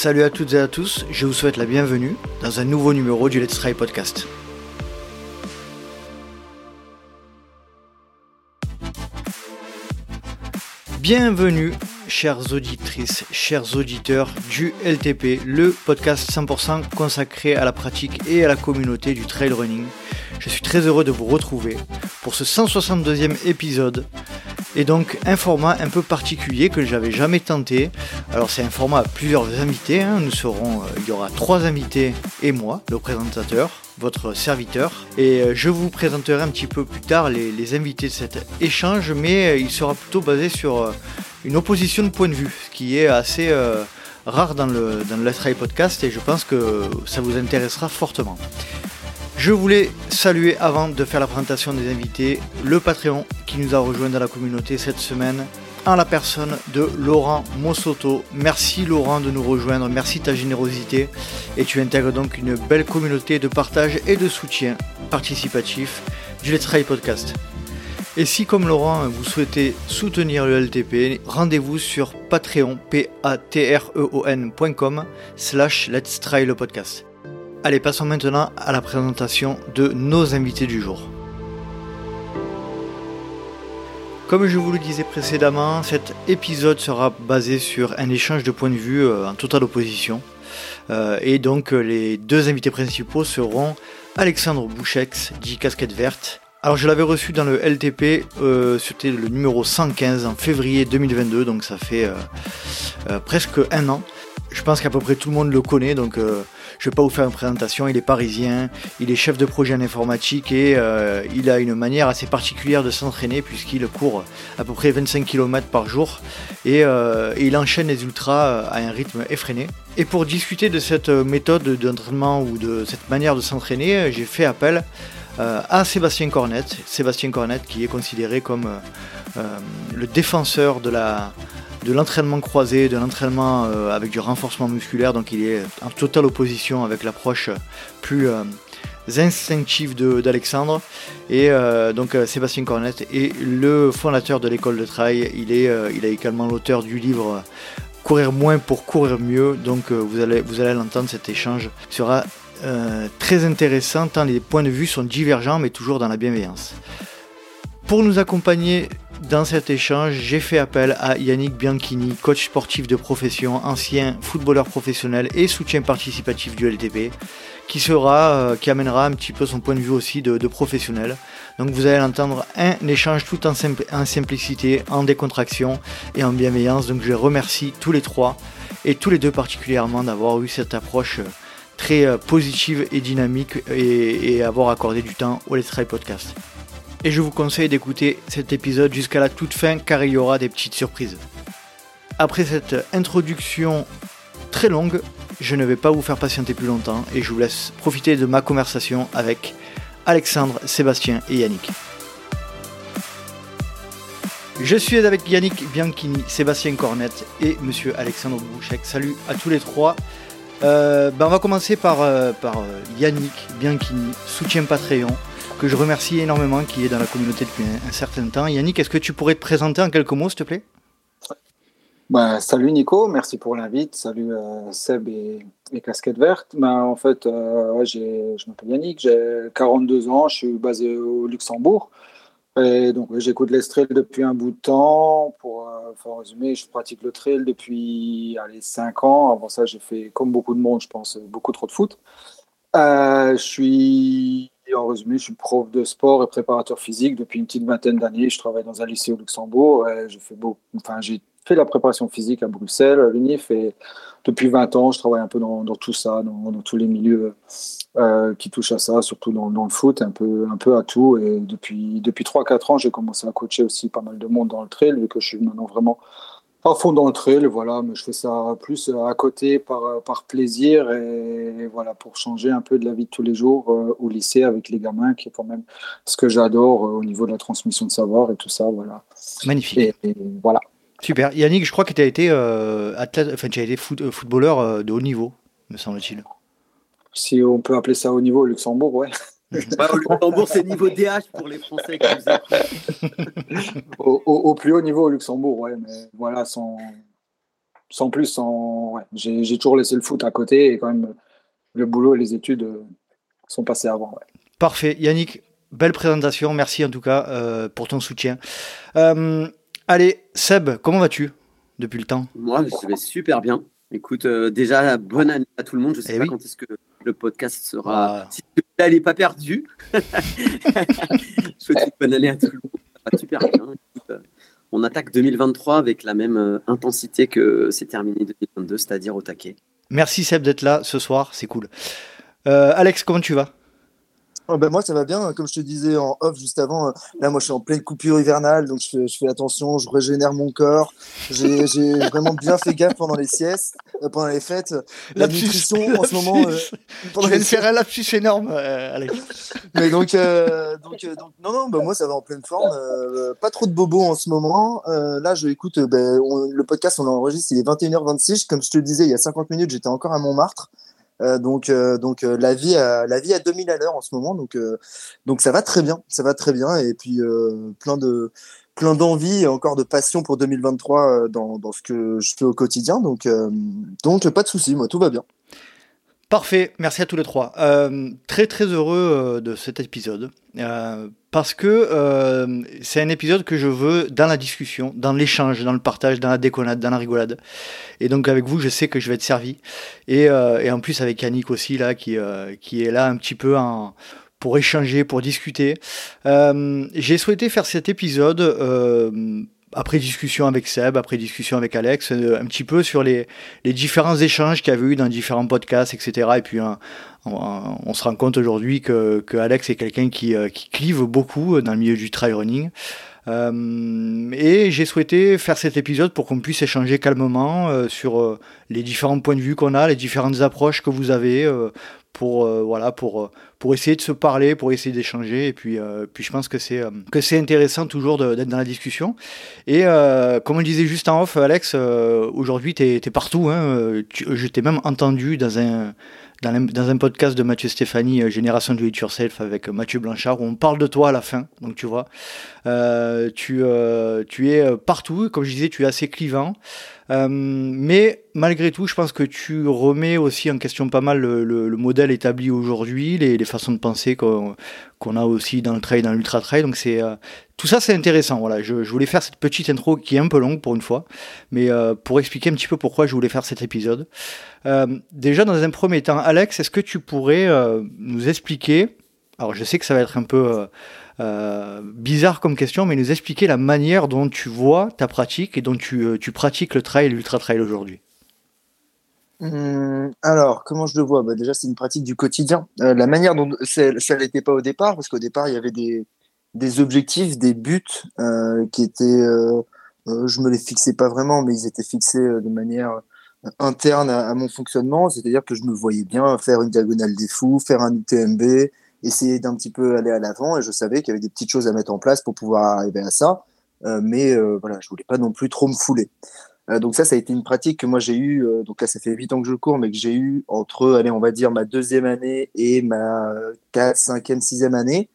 Salut à toutes et à tous, je vous souhaite la bienvenue dans un nouveau numéro du Let's Try Podcast. Bienvenue, chères auditrices, chers auditeurs du LTP, le podcast 100% consacré à la pratique et à la communauté du trail running. Je suis très heureux de vous retrouver pour ce 162e épisode et donc un format un peu particulier que j'avais jamais tenté. Alors c'est un format à plusieurs invités, hein. nous serons, euh, il y aura trois invités et moi, le présentateur, votre serviteur. Et euh, je vous présenterai un petit peu plus tard les, invités de cet échange, mais euh, il sera plutôt basé sur une opposition de point de vue, ce qui est assez rare dans le, dans le Podcast et je pense que ça vous intéressera fortement. Je voulais saluer avant de faire la présentation des invités le Patreon qui nous a rejoint dans la communauté cette semaine en la personne de Laurent Mossoto. Merci Laurent de nous rejoindre, merci ta générosité et tu intègres donc une belle communauté de partage et de soutien participatif du Let's Try Podcast. Et si comme Laurent vous souhaitez soutenir le LTP, rendez-vous sur patreon, p a t r e slash Let's Try le podcast. Allez, passons maintenant à la présentation de nos invités du jour. Comme je vous le disais précédemment, cet épisode sera basé sur un échange de points de vue euh, en totale opposition. Euh, et donc euh, les deux invités principaux seront Alexandre Bouchex, dit Casquette Verte. Alors je l'avais reçu dans le LTP, c'était le numéro 115 en février 2022, donc ça fait presque un an. Je pense qu'à peu près tout le monde le connaît, donc je ne vais pas vous faire une présentation, il est parisien, il est chef de projet en informatique et euh, il a une manière assez particulière de s'entraîner puisqu'il court à peu près 25 km par jour euh, et, il enchaîne les ultras à un rythme effréné. Et pour discuter de cette méthode d'entraînement ou de cette manière de s'entraîner, j'ai fait appel euh, à Sébastien Cornette. Sébastien Cornette qui est considéré comme le défenseur de la, de l'entraînement croisé, de l'entraînement euh, avec du renforcement musculaire. Donc il est en totale opposition avec l'approche plus euh, instinctive d'Alexandre. Et euh, donc Sébastien Cornette est le fondateur de l'école de trail. Il, est, il également l'auteur du livre Courir moins pour courir mieux. Donc vous allez, vous allez l'entendre, cet échange sera très intéressant tant les points de vue sont divergents mais toujours dans la bienveillance. Pour nous accompagner dans cet échange, j'ai fait appel à Yannick Bianchini, coach sportif de profession, ancien footballeur professionnel et soutien participatif du LTP, qui sera, euh, qui amènera un petit peu son point de vue aussi de, professionnel. Donc vous allez entendre un échange tout en, simplicité, en décontraction et en bienveillance. Donc je remercie tous les trois et tous les deux particulièrement d'avoir eu cette approche euh, très euh, positive et dynamique et, et avoir accordé du temps au Let's Try Podcast et je vous conseille d'écouter cet épisode jusqu'à la toute fin car il y aura des petites surprises. Après cette introduction très longue, je ne vais pas vous faire patienter plus longtemps et je vous laisse profiter de ma conversation avec Alexandre, Sébastien et Yannick. Je suis avec Yannick Bianchini, Sébastien Cornette et Monsieur Alexandre Bouchek. Salut à tous les trois. Euh, ben, on va commencer par, euh, euh, Yannick Bianchini, soutien Patreon que je remercie énormément, qui est dans la communauté depuis un, certain temps. Yannick, est-ce que tu pourrais te présenter en quelques mots, s'il te plaît? Bah, Salut Nico, merci pour l'invite. Salut euh, Seb et, Casquette Verte. Bah, en fait, euh, je m'appelle Yannick, j'ai 42 ans, je suis basé au Luxembourg. Et donc, j'écoute les trails depuis un bout de temps. Pour euh, résumer, je pratique le trail depuis allez, 5 ans. Avant ça, j'ai fait, comme beaucoup de monde, je pense, beaucoup trop de foot. je suis en résumé, je suis prof de sport et préparateur physique depuis une petite vingtaine d'années. Je travaille dans un lycée au Luxembourg. J'ai fait, enfin, fait la préparation physique à Bruxelles, à l'UNIF, depuis 20 ans, je travaille un peu dans, tout ça, dans, tous les milieux euh, qui touchent à ça, surtout dans, le foot, un peu, un peu à tout. Et depuis, depuis 3-4 ans, j'ai commencé à coacher aussi pas mal de monde dans le trail, vu que je suis maintenant vraiment à fond dans le trail, voilà, mais je fais ça plus à côté par, par plaisir et, voilà pour changer un peu de la vie de tous les jours euh, au lycée avec les gamins, qui est quand même ce que j'adore euh, au niveau de la transmission de savoir et tout ça, voilà. Magnifique. Et, voilà. Super. Yannick, je crois que tu as été euh, athlète, enfin as été footballeur de haut niveau, me semble-t-il. Si on peut appeler ça haut niveau au Luxembourg, ouais. Au Luxembourg, c'est niveau DH pour les Français au, au, plus haut niveau au Luxembourg, ouais, mais voilà, sans, sans plus, sans... Ouais, j'ai toujours laissé le foot à côté et quand même le boulot et les études sont passés avant. Parfait. Yannick, belle présentation. Merci en tout cas pour ton soutien. allez, Seb, comment vas-tu depuis le temps? Moi, je vais super bien. Écoute, déjà, bonne année à tout le monde. Je sais eh pas quand est-ce que le podcast sera. Ah. Si elle n'est pas perdue, je souhaite une bonne année à tout le monde. Ça va super bien. Euh, on attaque 2023 avec la même euh, intensité que c'est terminé 2022, c'est-à-dire au taquet. Merci Seb d'être là ce soir, c'est cool. Euh, Alex, comment tu vas? Oh, ben moi, ça va bien. Comme je te disais en off juste avant, euh, là, moi, je suis en pleine coupure hivernale, donc je fais, je fais attention, je régénère mon corps. J'ai vraiment bien fait gaffe pendant les siestes, euh, pendant les fêtes. La nutrition, en ce moment. Euh, je vais faire un lapsus énorme, allez. Mais donc, donc, donc, non, non, ben moi, ça va en pleine forme. pas trop de bobos en ce moment. là, je écoute, ben, le podcast, on l'enregistre, il est 21h26. Comme je te disais, il y a 50 minutes, j'étais encore à Montmartre. Euh, donc, euh, donc euh, la vie, à, la vie à 2000 à l'heure en ce moment. Donc, donc ça va très bien, ça va très bien. Et puis plein de plein d'envie et encore de passion pour 2023 dans, dans, ce que je fais au quotidien. Donc, donc pas de souci, moi tout va bien. Parfait, merci à tous les trois. Euh, très très heureux de cet épisode euh, parce que euh, c'est un épisode que je veux dans la discussion, dans l'échange, dans le partage, dans la déconnade, dans la rigolade. Et donc avec vous, je sais que je vais être servi. Et, et en plus avec Yannick aussi là, qui qui est là un petit peu en, pour échanger, pour discuter. J'ai souhaité faire cet épisode après discussion avec Seb, après discussion avec Alex, euh, un petit peu sur les, les différents échanges qu'il y avait eu dans différents podcasts, etc. Et puis on, se rend compte aujourd'hui que, que, Alex est quelqu'un qui, euh, qui clive beaucoup dans le milieu du trail running. Euh, et j'ai souhaité faire cet épisode pour qu'on puisse échanger calmement euh, sur euh, les différents points de vue qu'on a, les différentes approches que vous avez, pour voilà pour pour essayer de se parler, pour essayer d'échanger. Et puis puis je pense que c'est que c'est intéressant toujours d'être dans la discussion. Et comme on le disait juste en off Alex aujourd'hui tu es, partout hein, je t'ai même entendu dans un dans, un podcast de Mathieu Stéphanie, Génération Do It Yourself, avec Mathieu Blanchard, où on parle de toi à la fin. Donc tu vois, tu, tu es partout, comme je disais, tu es assez clivant. Euh, mais malgré tout, je pense que tu remets aussi en question pas mal le, modèle établi aujourd'hui, les, façons de penser qu'on a aussi dans le trail, dans l'ultra trail. Donc c'est euh, tout ça, c'est intéressant. Voilà, je, voulais faire cette petite intro qui est un peu longue pour une fois, mais euh, pour expliquer un petit peu pourquoi je voulais faire cet épisode. déjà, dans un premier temps, Alex, est-ce que tu pourrais nous expliquer alors je sais que ça va être un peu euh, bizarre comme question, mais nous expliquer la manière dont tu vois ta pratique et dont tu, euh, pratiques le trail et l'ultra trail aujourd'hui. Hum, alors, comment je le vois? Bah, Déjà, c'est une pratique du quotidien. Euh, la manière dont ça ne l'était pas au départ, parce qu'au départ, il y avait des, objectifs, des buts qui étaient. je me les fixais pas vraiment, mais ils étaient fixés de manière interne à mon fonctionnement. C'est-à-dire que je me voyais bien faire une diagonale des fous, faire un UTMB, essayer d'un petit peu aller à l'avant et je savais qu'il y avait des petites choses à mettre en place pour pouvoir arriver à ça. Euh, mais euh, voilà, je voulais pas non plus trop me fouler. Euh, donc ça, ça a été une pratique que moi j'ai eu. donc là, ça fait huit ans que je cours, mais que j'ai eu entre, allez, on va dire ma deuxième année et ma quatre, cinquième, sixième année.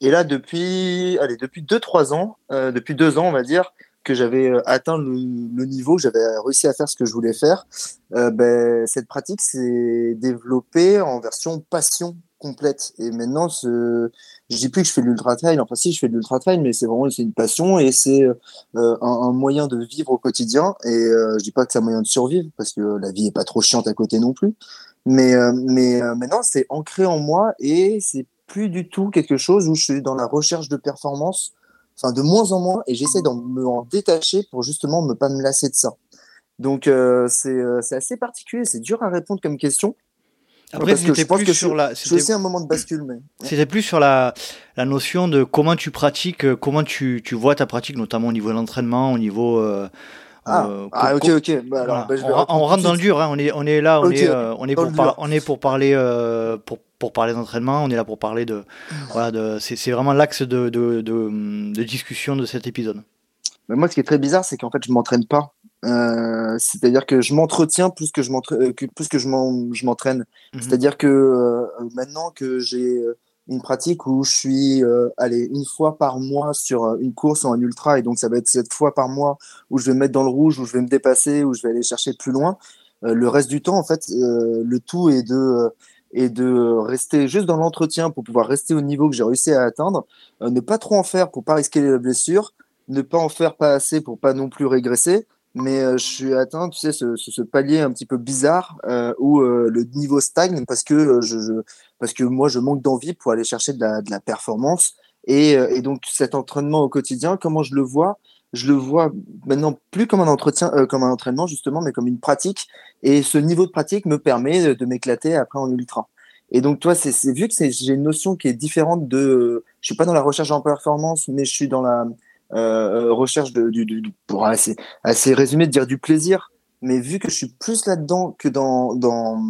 Et là, depuis, allez, depuis deux, trois ans, depuis deux ans, on va dire, que j'avais atteint le, le niveau, j'avais réussi à faire ce que je voulais faire, ben, cette pratique s'est développée en version passion complète. Et maintenant, je dis plus que je fais de l'ultra trail. Enfin, si, je fais de l'ultra trail, mais c'est vraiment une passion et c'est euh, un, moyen de vivre au quotidien. Et euh, je dis pas que c'est un moyen de survivre parce que la vie est pas trop chiante à côté non plus. Mais euh, mais maintenant, c'est ancré en moi et c'est plus du tout quelque chose où je suis dans la recherche de performance. Enfin, de moins en moins, et j'essaie de me détacher pour justement ne pas me lasser de ça. Donc, c'est assez particulier, c'est dur à répondre comme question. Après, c'était plus que sur la. C'est aussi un moment de bascule, mais. C'était plus sur la, la notion de comment tu pratiques, euh, comment tu, tu vois ta pratique, notamment au niveau de l'entraînement, au niveau. Euh, ah, euh, ah ok, ok. Bah, alors, bah, on, rentre dans le dur, hein. on, est, on est là, on, est, on, est pour on est pour parler, pour, pour parler d'entraînement, on est là pour parler de. voilà, de c'est vraiment l'axe de, de, de, de, discussion de cet épisode. Mais moi, ce qui est très bizarre, c'est qu'en fait, je m'entraîne pas. Euh, c'est-à-dire que je m'entretiens plus que je m'entraîne. Euh, plus que je m'entraîne. Mhm. C'est-à-dire que euh, maintenant que j'ai une pratique où je suis euh, allez, une fois par mois sur une course ou un ultra, et donc ça va être cette fois par mois où je vais me mettre dans le rouge, où je vais me dépasser, où je vais aller chercher plus loin. Le reste du temps, en fait, le tout est de, est de rester juste dans l'entretien pour pouvoir rester au niveau que j'ai réussi à atteindre, ne pas trop en faire pour pas risquer les blessures, ne pas en faire pas assez pour pas non plus régresser, mais je suis atteint, tu sais, ce, ce, palier un petit peu bizarre où le niveau stagne parce que je, je, parce que moi, je manque d'envie pour aller chercher de la, de la performance. Et, euh, et, donc, cet entraînement au quotidien, comment je le vois? Je le vois maintenant plus comme un entretien, euh, comme un entraînement justement, mais comme une pratique. Et ce niveau de pratique me permet de, m'éclater après en ultra. Et donc, toi, c'est vu que j'ai une notion qui est différente de. Je suis pas dans la recherche en performance, mais je suis dans la euh, recherche de, du, du, pour assez, assez résumé de dire du plaisir. Mais vu que je suis plus là-dedans que dans dans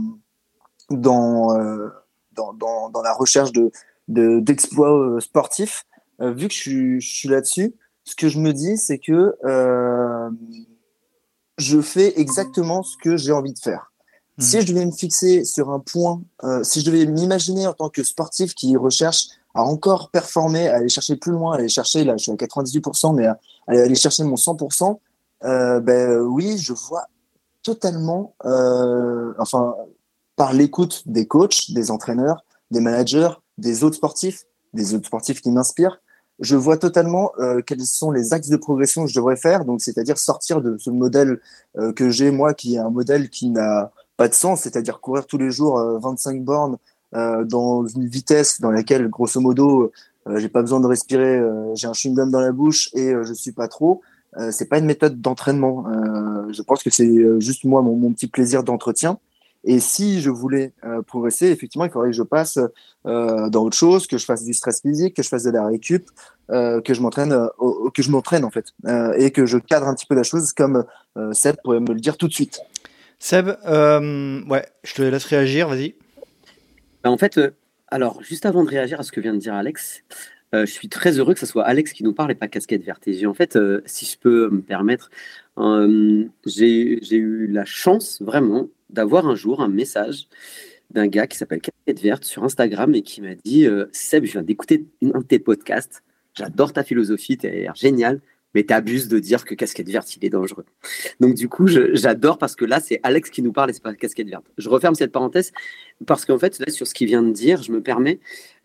dans euh, dans, dans, la recherche de d'exploits euh, sportifs, euh, vu que je suis, je suis là-dessus, ce que je me dis, c'est que euh, je fais exactement ce que j'ai envie de faire. Hmm. Si je devais me fixer sur un point, si je devais m'imaginer en tant que sportif qui recherche à encore performer, aller chercher plus loin, aller chercher, là je suis à 98%, mais aller chercher mon 100%, ben oui, je vois totalement, enfin, par l'écoute des coachs, des entraîneurs, des managers, des autres sportifs, des autres sportifs qui m'inspirent, je vois totalement euh, quels sont les axes de progression que je devrais faire. Donc, c'est-à-dire sortir de ce modèle euh, que j'ai moi, qui est un modèle qui n'a pas de sens, c'est-à-dire courir tous les jours 25 euh, bornes dans une vitesse dans laquelle, grosso modo, j'ai pas besoin de respirer, j'ai un chewing-gum dans la bouche et je suis pas trop. c'est pas une méthode d'entraînement. je pense que c'est juste moi mon petit plaisir d'entretien. Et si je voulais euh, progresser, effectivement, il faudrait que je passe euh, dans autre chose, que je fasse du stress physique, que je fasse de la récup, euh, que je m'entraîne, que je m'entraîne en fait, et que je cadre un petit peu la chose comme Seb pourrait me le dire tout de suite. Seb, ouais, je te laisse réagir, vas-y. Bah, en fait, alors juste avant de réagir à ce que vient de dire Alex, je suis très heureux que ce soit Alex qui nous parle et pas Casquette Verte. Et en fait, si je peux me permettre, j'ai eu la chance vraiment d'avoir un jour un message d'un gars qui s'appelle Casquette Verte sur Instagram et qui m'a dit euh, Seb, je viens d'écouter un de tes podcasts, j'adore ta philosophie, tu l'air génial, mais tu abuses de dire que Casquette Verte, il est dangereux. Donc, du coup, j'adore parce que là, c'est Alex qui nous parle et c'est pas Casquette Verte. Je referme cette parenthèse parce qu'en fait, sur ce qu'il vient de dire, je me permets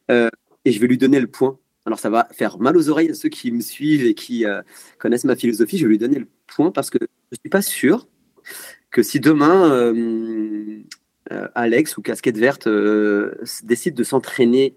euh, et je vais lui donner le point. Alors, ça va faire mal aux oreilles à ceux qui me suivent et qui euh, connaissent ma philosophie. Je vais lui donner le point parce que je suis pas sûr que si demain euh, Alex ou Casquette Verte décide de s'entraîner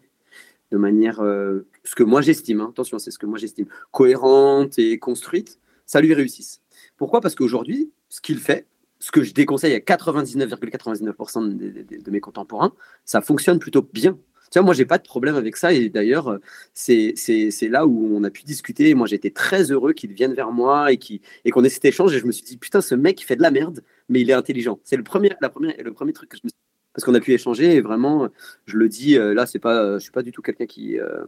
de manière, ce que moi j'estime, hein, attention, c'est ce que moi j'estime, cohérente et construite, ça lui réussisse. Pourquoi? Parce qu'aujourd'hui, ce qu'il fait, ce que je déconseille à 99,99% de mes contemporains, ça fonctionne plutôt bien. Tu vois, moi, j'ai pas de problème avec ça. Et d'ailleurs, euh, c'est là où on a pu discuter. Moi, j'étais très heureux qu'il vienne vers moi et qu'on qu'on ait cet échange. Et je me suis dit, putain, ce mec, il fait de la merde, mais il est intelligent. C'est le premier, la première, le premier truc que je me suis parce qu'on a pu échanger et vraiment, je le dis, euh, là, c'est pas, je suis pas du tout quelqu'un qui, euh,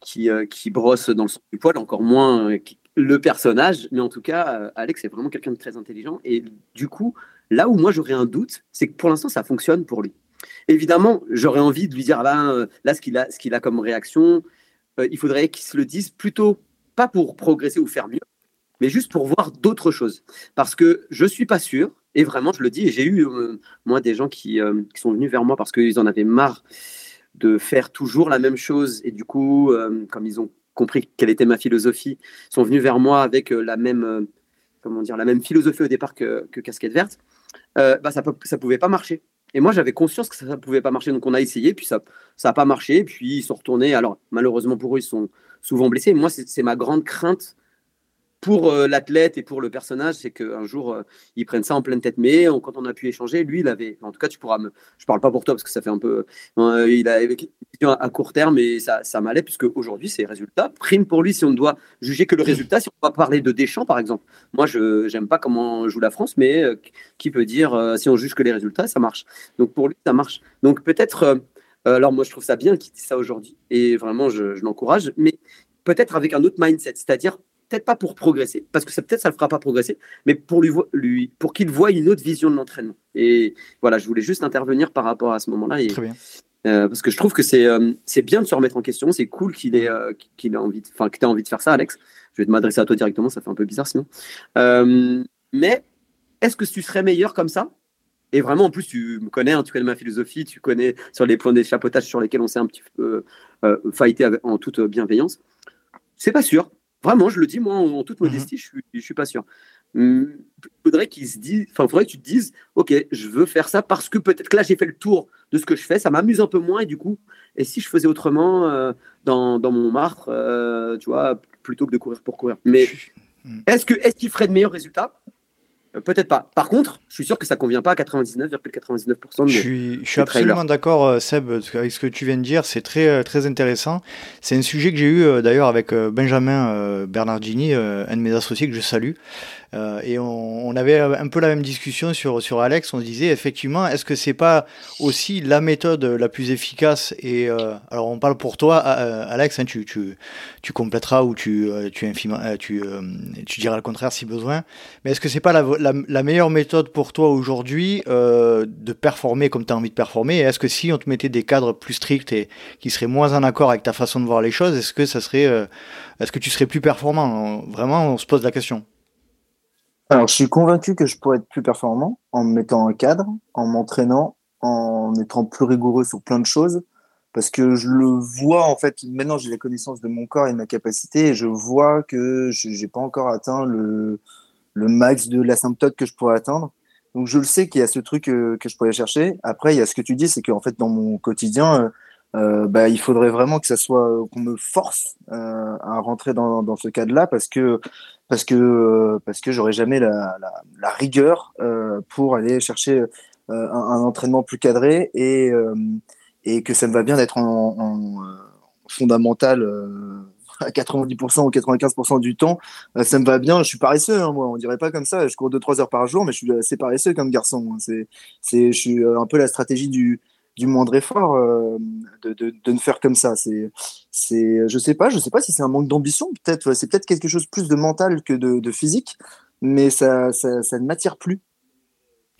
qui, qui, brosse dans le sens du poil, encore moins le personnage, mais en tout cas, Alex est vraiment quelqu'un de très intelligent. Et du coup, là où moi j'aurais un doute, c'est que pour l'instant, ça fonctionne pour lui. Évidemment, j'aurais envie de lui dire, ah ben, euh, là, ce qu'il a, ce qu'il a comme réaction, euh, il faudrait qu'il se le dise plutôt, pas pour progresser ou faire mieux, mais juste pour voir d'autres choses. Parce que je suis pas sûr, et vraiment, je le dis, j'ai eu, euh, moi, des gens qui, qui, sont venus vers moi parce qu'ils en avaient marre de faire toujours la même chose, et du coup, comme ils ont compris quelle était ma philosophie, sont venus vers moi avec la même, comment dire, la même philosophie au départ que, que Casquette Verte, bah, ça ne pouvait pas marcher. Et moi, j'avais conscience que ça ne pouvait pas marcher. Donc, on a essayé, puis ça n'a pas marché. Puis, ils sont retournés. Alors, malheureusement pour eux, ils sont souvent blessés. Moi, c'est ma grande crainte pour euh, l'athlète et pour le personnage, c'est qu'un jour, euh, ils prennent ça en pleine tête. Mais quand on a pu échanger, lui, il avait. En tout cas, tu pourras me. Je parle pas pour toi parce que ça fait un peu. Euh, il a à court terme et ça, ça m'allait, puisque aujourd'hui, c'est résultats. Prime pour lui si on ne doit juger que le résultat. Si on va parler de Deschamps, par exemple. Moi, je n'aime pas comment joue la France, mais qui peut dire si on juge que les résultats, ça marche. Donc pour lui, ça marche. Donc peut-être. alors moi, je trouve ça bien qu'il dise ça aujourd'hui et vraiment, je l'encourage, mais peut-être avec un autre mindset, c'est-à-dire peut-être pas pour progresser, parce que ça peut-être ça le fera pas progresser, mais pour lui, lui pour qu'il voie une autre vision de l'entraînement. Et voilà, je voulais juste intervenir par rapport à ce moment-là. Et, parce que je trouve que c'est c'est bien de se remettre en question. C'est cool qu'il ait, qu'il ait envie, enfin que tu envie de faire ça, Alex. Je vais te m'adresser à toi directement, ça fait un peu bizarre sinon. mais est-ce que tu serais meilleur comme ça? Et vraiment, en plus, tu me connais, hein, tu connais ma philosophie, tu connais sur les points d'échappautage sur lesquels on s'est un petit peu euh, fighté en toute bienveillance. C'est pas sûr. Vraiment, je le dis, moi, en, toute mhm. modestie, je, suis, je suis pas sûr. Il hum, faudrait qu'il se dise, faudrait que tu te dises, ok, je veux faire ça parce que peut-être que là, j'ai fait le tour de ce que je fais, ça m'amuse un peu moins, et du coup, et si je faisais autrement euh, dans, dans, mon martre, euh, tu vois, plutôt que de courir pour courir. Mais est-ce que est-ce qu'il ferait de meilleurs résultats? Peut-être pas. Par contre, je suis sûr que ça convient pas à 99,99% de Je suis, je suis absolument d'accord, euh, Seb, avec ce que tu viens de dire. C'est très, euh, très intéressant. C'est un sujet que j'ai eu d'ailleurs avec Benjamin Bernardini, un de mes associés que je salue. Euh, et on, on, avait un peu la même discussion sur, sur Alex. On se disait effectivement, est-ce que c'est pas aussi la méthode la plus efficace Et euh, alors, on parle pour toi, euh, Alex. Hein, tu, tu, tu compléteras ou tu, tu, tu, tu diras le contraire si besoin. Mais est-ce que c'est pas la, la, la, meilleure méthode pour toi aujourd'hui de performer comme tu as envie de performer? Et est-ce que si on te mettait des cadres plus stricts et qui seraient moins en accord avec ta façon de voir les choses, est-ce que ça serait, est-ce que tu serais plus performant? Vraiment, on se pose la question. Alors, je suis convaincu que je pourrais être plus performant en me mettant un cadre, en m'entraînant, en étant plus rigoureux sur plein de choses. Parce que je le vois, en fait, maintenant j'ai la connaissance de mon corps et de ma capacité, et je vois que je n'ai pas encore atteint le, le max de l'asymptote que je pourrais atteindre. Donc, je le sais qu'il y a ce truc euh, que je pourrais chercher. Après, il y a ce que tu dis, c'est qu'en fait, dans mon quotidien, euh, euh, bah, il faudrait vraiment que ça soit qu'on me force euh, à rentrer dans, dans ce cadre-là parce que parce que parce que j'aurais jamais la, la, la rigueur euh, pour aller chercher euh, un, un, entraînement plus cadré et euh, et que ça me va bien d'être en, en, fondamental à 90% ou 95% du temps, ça me va bien. Je suis paresseux, hein, moi. On dirait pas comme ça. Je cours 2-3 heures par jour, mais je suis assez paresseux comme garçon. Hein. C'est, c'est, je suis un peu la stratégie du, du moindre effort euh, de, de, de, ne faire comme ça. C'est, c'est, je sais pas, je sais pas si c'est un manque d'ambition. Peut-être, c'est peut-être quelque chose plus de mental que de, de physique, mais ça, ça, ça ne m'attire plus.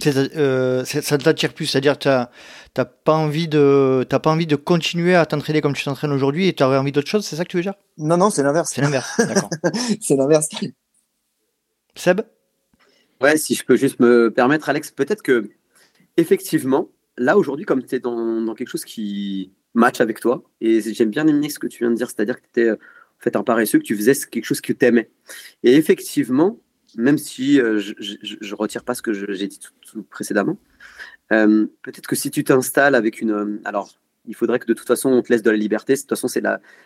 Euh, ça ne t'attire plus, c'est-à-dire que tu n'as pas envie de t'as pas envie de continuer à t'entraîner comme tu t'entraînes aujourd'hui et tu aurais envie d'autre chose, c'est ça que tu veux dire? Non non, c'est l'inverse. C'est l'inverse, d'accord. c'est l'inverse. Seb? Ouais, si je peux juste me permettre, Alex, peut-être que effectivement, là, aujourd'hui, comme tu es dans, quelque chose qui match avec toi, et j'aime bien aimer ce que tu viens de dire, c'est-à-dire que tu étais en fait un paresseux, que tu faisais quelque chose que tu aimais. Et effectivement, même si euh, je ne retire pas ce que j'ai dit tout, précédemment, euh, peut-être que si tu t'installes avec une. Euh, alors, il faudrait que de toute façon, on te laisse de la liberté. De toute façon, c'est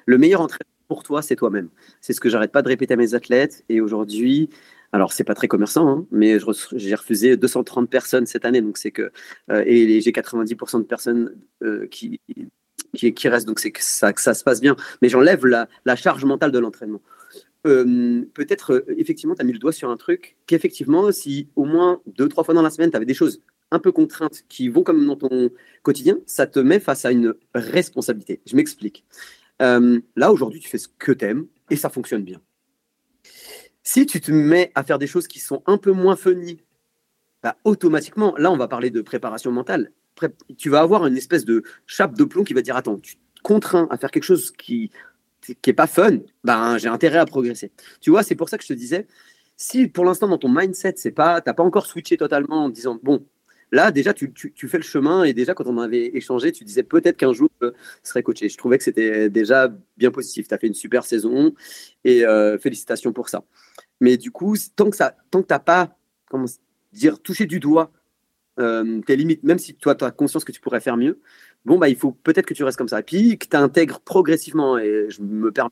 le meilleur entraînement pour toi, c'est toi-même. C'est ce que j'arrête pas de répéter à mes athlètes. Et aujourd'hui, alors, c'est pas très commerçant, hein, mais j'ai refusé 230 personnes cette année, donc c'est que euh, et j'ai 90% de personnes euh, qui, qui, restent, donc c'est que ça, ça se passe bien. Mais j'enlève la, la, charge mentale de l'entraînement. Euh, peut-être, effectivement, tu as mis le doigt sur un truc qu'effectivement, si au moins deux, trois fois dans la semaine, tu avais des choses un peu contraintes qui vont comme dans ton quotidien, ça te met face à une responsabilité. Je m'explique. là, aujourd'hui, tu fais ce que tu aimes et ça fonctionne bien. Si tu te mets à faire des choses qui sont un peu moins funny, bah, automatiquement, là, on va parler de préparation mentale. Tu vas avoir une espèce de chape de plomb qui va dire Attends, tu te contrains à faire quelque chose qui qui est pas fun, ben j'ai intérêt à progresser. Tu vois, c'est pour ça que je te disais, si pour l'instant dans ton mindset, pas, t'as pas encore switché totalement en disant bon, là déjà tu, fais le chemin et déjà quand on avait échangé, tu disais peut-être qu'un jour je serais coaché. Je trouvais que c'était déjà bien positif. Tu as fait une super saison et euh, félicitations pour ça. Mais du coup, tant que ça, tant pas, comment dire, touché du doigt euh, tes limites, même si toi, tu as conscience que tu pourrais faire mieux, bon, bah, il faut peut-être que tu restes comme ça. Et puis, que tu intègres progressivement, et je me permets,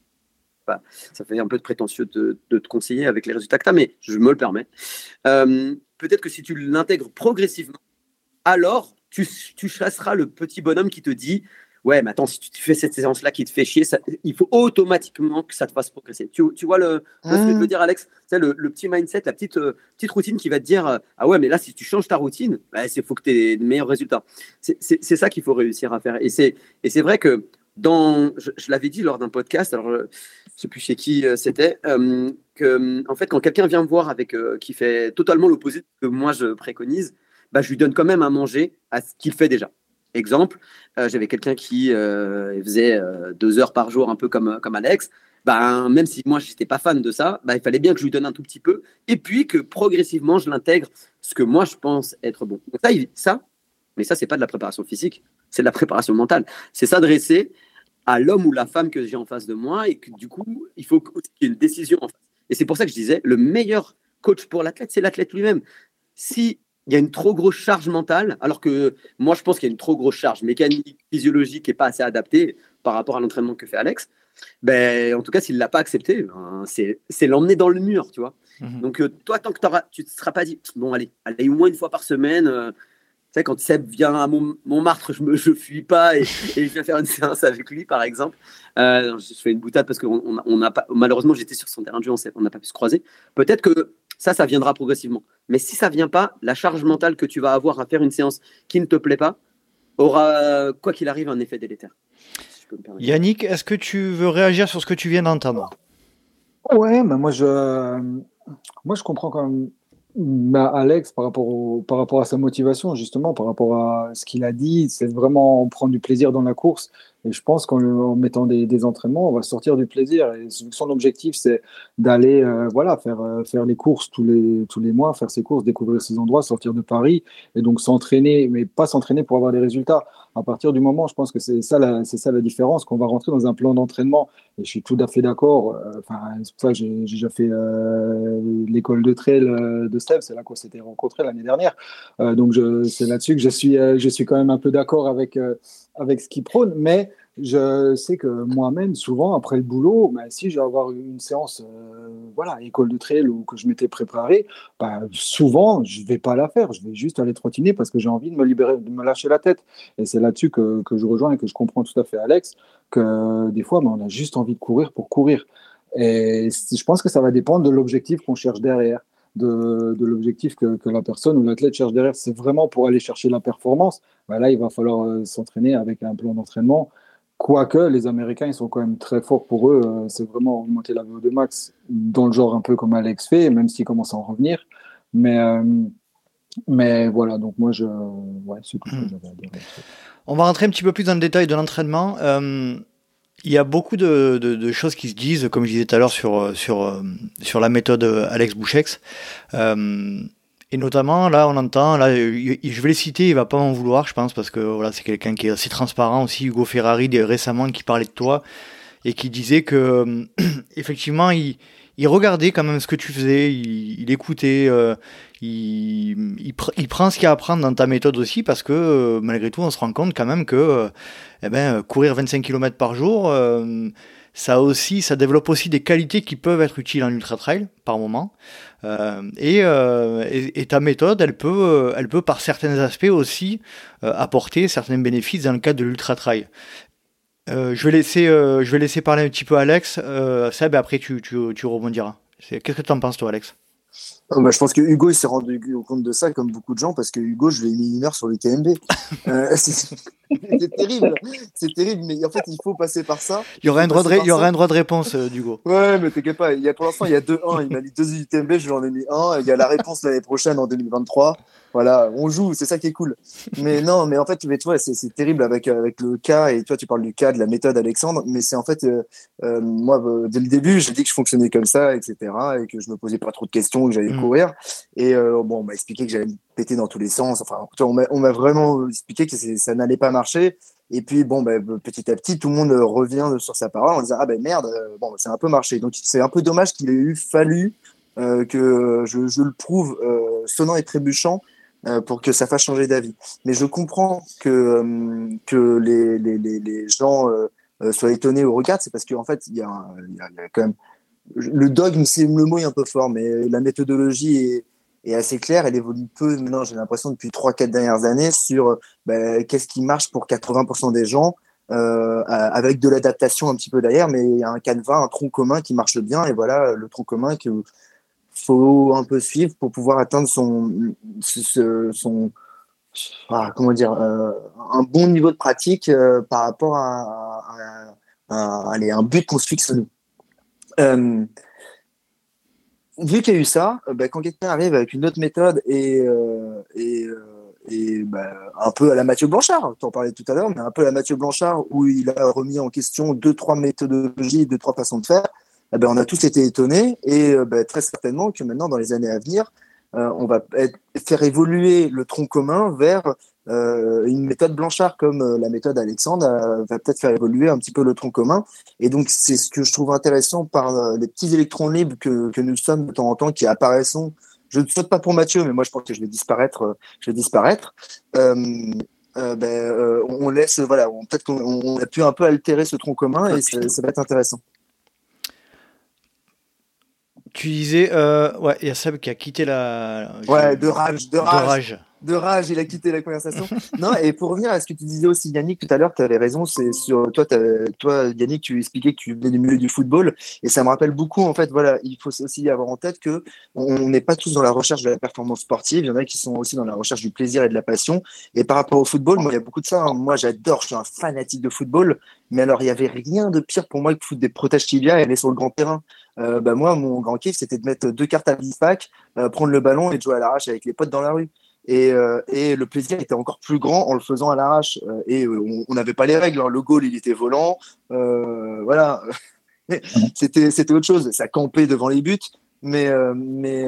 bah, ça fait un peu de prétentieux de, te conseiller avec les résultats que tu as, mais je me le permets. Euh, peut-être que si tu l'intègres progressivement, alors tu, tu chasseras le petit bonhomme qui te dit ouais, mais attends, si tu fais cette séance-là qui te fait chier, il faut automatiquement que ça te fasse progresser. Tu, tu vois le, ce que je veux mmh. dire, Alex? C'est le, le, petit mindset, la petite, euh, petite routine qui va te dire euh, Ah ouais, mais là, si tu changes ta routine, bah, il faut que tu aies de meilleurs résultats. C'est ça qu'il faut réussir à faire. Et c'est vrai que dans, je, l'avais dit lors d'un podcast, alors je ne sais plus chez qui euh, c'était, que en fait, quand quelqu'un vient me voir avec qui fait totalement l'opposé que moi je préconise, bah, je lui donne quand même à manger à ce qu'il fait déjà. Exemple, j'avais quelqu'un qui faisait deux heures par jour, un peu comme, comme Alex. Ben, même si moi je n'étais pas fan de ça, ben, il fallait bien que je lui donne un tout petit peu, et puis que progressivement je l'intègre, ce que moi je pense être bon. Donc ça, ça mais ça, c'est pas de la préparation physique, c'est de la préparation mentale. C'est s'adresser à l'homme ou la femme que j'ai en face de moi, et que du coup, il faut qu'il y ait une décision en face. Et c'est pour ça que je disais, le meilleur coach pour l'athlète, c'est l'athlète lui-même. Si il y a une trop grosse charge mentale, alors que moi je pense qu'il y a une trop grosse charge mécanique, physiologique et pas assez adaptée par rapport à l'entraînement que fait Alex, ben, en tout cas, s'il ne l'a pas accepté, ben, c'est l'emmener dans le mur, tu vois. Mhm. Donc, euh, toi, tant que tu ne te seras pas dit, bon, allez, allez, au moins une fois par semaine, euh, tu sais, quand Seb vient à Montmartre, je ne je fuis pas et, je viens faire une séance avec lui, par exemple. Euh, je fais une boutade parce que on, on a pas, malheureusement, j'étais sur son terrain de jeu, on n'a pas pu se croiser. Peut-être que ça, ça viendra progressivement. Mais si ça vient pas, la charge mentale que tu vas avoir à faire une séance qui ne te plaît pas aura, quoi qu'il arrive, un effet délétère. Yannick, est-ce que tu veux réagir sur ce que tu viens d'entendre? Ouais, mais moi je, moi je comprends quand même bah, Alex par rapport, par rapport à sa motivation, justement, par rapport à ce qu'il a dit, c'est vraiment prendre du plaisir dans la course. Et je pense qu'en mettant des, entraînements, on va sortir du plaisir. Son objectif, c'est d'aller euh, voilà, faire, euh, faire les courses tous les, tous les mois, faire ses courses, découvrir ses endroits, sortir de Paris et donc s'entraîner, mais pas s'entraîner pour avoir des résultats. À partir du moment, je pense que c'est ça, la, ça la différence, qu'on va rentrer dans un plan d'entraînement. Et je suis tout à fait d'accord. Euh, enfin, c'est pour ça j'ai déjà fait l'école de trail de Steve, c'est là qu'on s'était rencontrés l'année dernière. donc c'est là-dessus que je suis, je suis quand même un peu d'accord avec avec ce qu'il prône, mais je sais que moi-même, souvent, après le boulot, bah, si je vais avoir une séance, euh, voilà, école de trail ou que je m'étais préparé, bah, souvent, je ne vais pas la faire. Je vais juste aller trottiner parce que j'ai envie de me libérer, de me lâcher la tête. Et c'est là-dessus que, que, je rejoins et que je comprends tout à fait Alex, que des fois, bah, on a juste envie de courir pour courir. Et je pense que ça va dépendre de l'objectif qu'on cherche derrière de, l'objectif que, la personne ou l'athlète cherche derrière. C'est vraiment pour aller chercher la performance. Bah là, il va falloir euh, s'entraîner avec un plan d'entraînement. Quoique les Américains, ils sont quand même très forts pour eux. Euh, c'est vraiment augmenter la VO2 max dans le genre un peu comme Alex fait, même s'il commence à en revenir. Mais, euh, mais voilà, donc moi, je, ouais, c'est tout ce que hmm. j'avais à dire. On va rentrer un petit peu plus dans le détail de l'entraînement. Il y a beaucoup de, choses qui se disent, comme je disais tout à l'heure, sur, sur, sur la méthode Alex Bouchex. Euh, et notamment, là, on entend, là, je vais les citer, il va pas m'en vouloir, je pense, parce que voilà, c'est quelqu'un qui est assez transparent aussi. Hugo Ferrari, récemment, qui parlait de toi et qui disait que, effectivement, il, il regardait quand même ce que tu faisais, il, écoutait, euh, il, il, prend ce qu'il y a à apprendre dans ta méthode aussi, parce que euh, malgré tout, on se rend compte quand même que euh, eh ben, courir 25 km par jour, ça aussi, ça développe aussi des qualités qui peuvent être utiles en ultra trail par moment. Et, et, ta méthode, elle peut, elle peut par certains aspects aussi apporter certains bénéfices dans le cadre de l'ultra trail. je, vais laisser, je vais laisser parler un petit peu Alex, Seb, et après tu, tu, tu rebondiras. Qu'est-ce que tu en penses, toi, Alex? Ah, bah, je pense que Hugo s'est rendu compte de ça comme beaucoup de gens parce que Hugo je l'ai mis une heure sur les KMB. Euh, c'est terrible, c'est terrible, mais en fait il faut passer par ça. Il y aura un droit de, il y aura un droit de réponse euh. Ouais, mais t'inquiète pas, il y a, pour l'instant il y a deux 1 il m'a dit deux UTMB, je lui en ai mis un. Il y a la réponse l'année prochaine en 2023. Voilà, on joue, c'est ça qui est cool. Mais non, mais en fait, tu vois, c'est terrible avec, avec le cas, et toi, tu parles du cas, de la méthode Alexandre, mais c'est en fait, euh, euh, moi, euh, dès le début, j'ai dit que je fonctionnais comme ça, etc., et que je me posais pas trop de questions, que j'allais mmh. courir. Et bon, on m'a expliqué que j'allais péter dans tous les sens. Enfin, on m'a vraiment expliqué que ça n'allait pas marcher. Et puis, bon, bah, petit à petit, tout le monde revient sur sa parole en disant Ah ben merde, bon, c'est un peu marché. Donc, c'est un peu dommage qu'il ait eu fallu que je, le prouve sonnant et trébuchant euh, pour que ça fasse changer d'avis. Mais je comprends que, euh, les, gens euh, soient étonnés au regard, c'est parce qu'en fait, il y, a, y a quand même. Le dogme, c'est le mot est un peu fort, mais la méthodologie est, est assez claire. Elle évolue peu maintenant, j'ai l'impression, depuis 3-4 dernières années sur bah, qu'est-ce qui marche pour 80% des gens. Euh, avec de l'adaptation un petit peu derrière, mais il y a un canevas, un tronc commun qui marche bien, et voilà le tronc commun que, faut un peu suivre pour pouvoir atteindre son, son ah, comment dire, euh, un bon niveau de pratique euh, par rapport à, un but qu'on se fixe nous. Euh, vu qu'il y a eu ça, bah, quand quelqu'un arrive avec une autre méthode et, et, et bah, un peu à la Mathieu Blanchard, tu en parlais tout à l'heure, mais un peu à la Mathieu Blanchard, où il a remis en question deux, trois méthodologies, deux, trois façons de faire, eh ben, on a tous été étonnés, et bah, très certainement que maintenant, dans les années à venir, on va faire évoluer le tronc commun vers euh, une méthode Blanchard comme euh, la méthode Alexandre euh, va peut-être faire évoluer un petit peu le tronc commun. Et donc, c'est ce que je trouve intéressant par les petits électrons libres que, que nous sommes de temps en temps qui apparaissent. Je ne souhaite pas pour Mathieu, mais moi, je pense que je vais disparaître. Je vais disparaître. ben, on laisse, voilà, peut-être qu'on a pu un peu altérer ce tronc commun et ça, ça va être intéressant. Tu disais, euh, ouais, il y a Seb qui a quitté la. Ouais, de rage, de rage. De rage. Il a quitté la conversation. non, et pour revenir à ce que tu disais aussi, Yannick, tout à l'heure, tu avais raison. C'est sur toi, toi, Yannick, tu expliquais que tu venais du milieu du football, et ça me rappelle beaucoup. En fait, voilà, il faut aussi avoir en tête que on n'est pas tous dans la recherche de la performance sportive. Il y en a qui sont aussi dans la recherche du plaisir et de la passion. Et par rapport au football, moi, il y a beaucoup de ça. Hein. Moi, j'adore. Je suis un fanatique de football, mais alors, il y avait rien de pire pour moi que de foutre des protèges tibia et aller sur le grand terrain. Euh, bah moi, mon grand kiff, c'était de mettre deux cartes à 10 packs, euh, prendre le ballon et de jouer à l'arrache avec les potes dans la rue. Et, euh, et, le plaisir était encore plus grand en le faisant à l'arrache. et on n'avait pas les règles. Hein. Le goal, il était volant. voilà. c'était, c'était autre chose. Ça campait devant les buts. Mais mais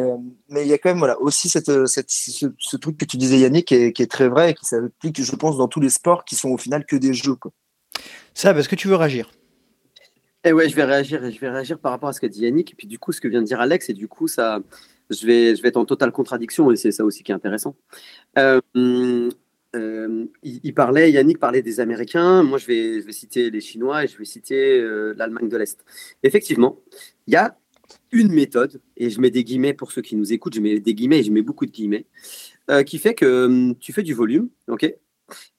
mais il y a quand même voilà aussi cette, cette ce, truc que tu disais Yannick qui est, qui est très vrai et qui s'applique je pense dans tous les sports qui sont au final que des jeux quoi. Ça, est-ce que tu veux réagir? Eh ouais, je vais réagir, je vais réagir par rapport à ce qu'a dit Yannick, et puis du coup, ce que vient de dire Alex, et du coup, ça, je vais, être en totale contradiction, et c'est ça aussi qui est intéressant. Euh, euh, il, parlait, Yannick parlait des Américains, moi je vais, citer les Chinois et je vais citer euh, l'Allemagne de l'Est. Effectivement, il y a une méthode, et je mets des guillemets pour ceux qui nous écoutent, je mets des guillemets et je mets beaucoup de guillemets, qui fait que tu fais du volume, ok?